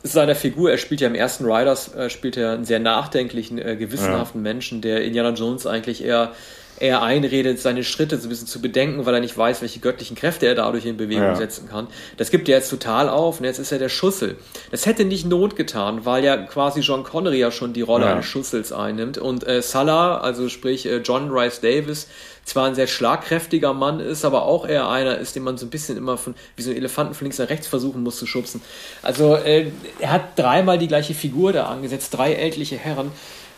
seiner Figur. Er spielt ja im ersten Riders äh, spielt er einen sehr nachdenklichen, äh, gewissenhaften Menschen, der Indiana Jones eigentlich eher er einredet, seine Schritte so ein bisschen zu bedenken, weil er nicht weiß, welche göttlichen Kräfte er dadurch in Bewegung ja. setzen kann. Das gibt er jetzt total auf und jetzt ist er der Schussel. Das hätte nicht Not getan, weil ja quasi John Connery ja schon die Rolle ja. eines Schussels einnimmt und äh, Salah, also sprich äh, John Rice Davis, zwar ein sehr schlagkräftiger Mann ist, aber auch eher einer ist, den man so ein bisschen immer von wie so ein Elefanten von links nach rechts versuchen muss zu schubsen. Also äh, er hat dreimal die gleiche Figur da angesetzt, drei ältliche Herren.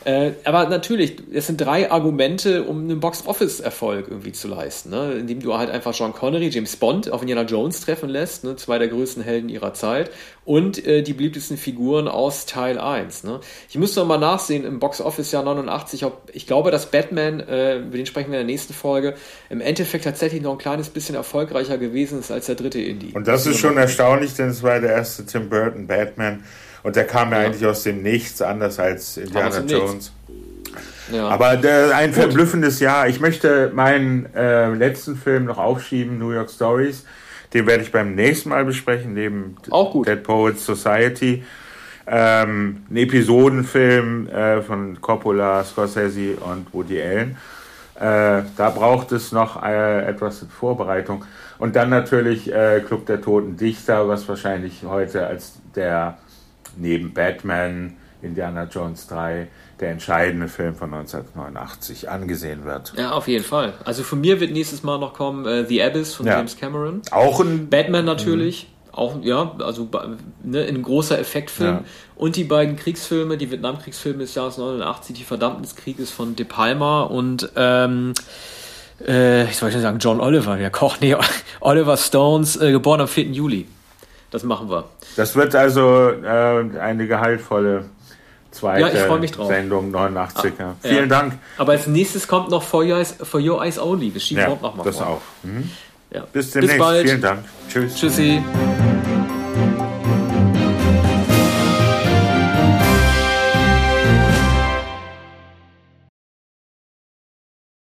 Äh, aber natürlich, es sind drei Argumente, um einen Box-Office-Erfolg irgendwie zu leisten, ne? indem du halt einfach Sean Connery, James Bond auf Indiana Jones treffen lässt, ne? zwei der größten Helden ihrer Zeit, und äh, die beliebtesten Figuren aus Teil 1. Ne? Ich muss noch mal nachsehen im Box-Office-Jahr 89, ob ich glaube, dass Batman, äh, über den sprechen wir in der nächsten Folge, im Endeffekt tatsächlich noch ein kleines bisschen erfolgreicher gewesen ist als der dritte Indie. Und das ist schon erstaunlich, denn es war der erste Tim Burton Batman und der kam ja, ja eigentlich aus dem Nichts, anders als Indiana Jones. Ja. Aber der, ein Gut. verblüffendes Jahr. Ich möchte meinen äh, letzten Film noch aufschieben, New York Stories. Den werde ich beim nächsten Mal besprechen, neben. Dead Poets Society. Ähm, ein Episodenfilm äh, von Coppola, Scorsese und Woody Allen. Äh, da braucht es noch äh, etwas Vorbereitung. Und dann natürlich äh, Club der Toten Dichter, was wahrscheinlich heute als der neben Batman, Indiana Jones 3 der entscheidende Film von 1989 angesehen wird. Ja, auf jeden Fall. Also von mir wird nächstes Mal noch kommen äh, The Abyss von ja. James Cameron. Auch ein Batman natürlich. Mhm. Auch, ja, also ne, ein großer Effektfilm. Ja. Und die beiden Kriegsfilme, die Vietnamkriegsfilme des Jahres 89, die Verdammten des Krieges von De Palma und ähm, äh, ich soll schon sagen, John Oliver, der Koch, nee, Oliver Stones, äh, geboren am 4. Juli. Das machen wir. Das wird also äh, eine gehaltvolle zweite ja, Sendung 89er. Ah, Vielen ja. Dank. Aber als nächstes kommt noch For Your Eyes, For Your Eyes Only. Das schieben ja, noch mal Das vor. auch. Mhm. Bis demnächst. Bis bald. Vielen Dank. Tschüss. Tschüssi.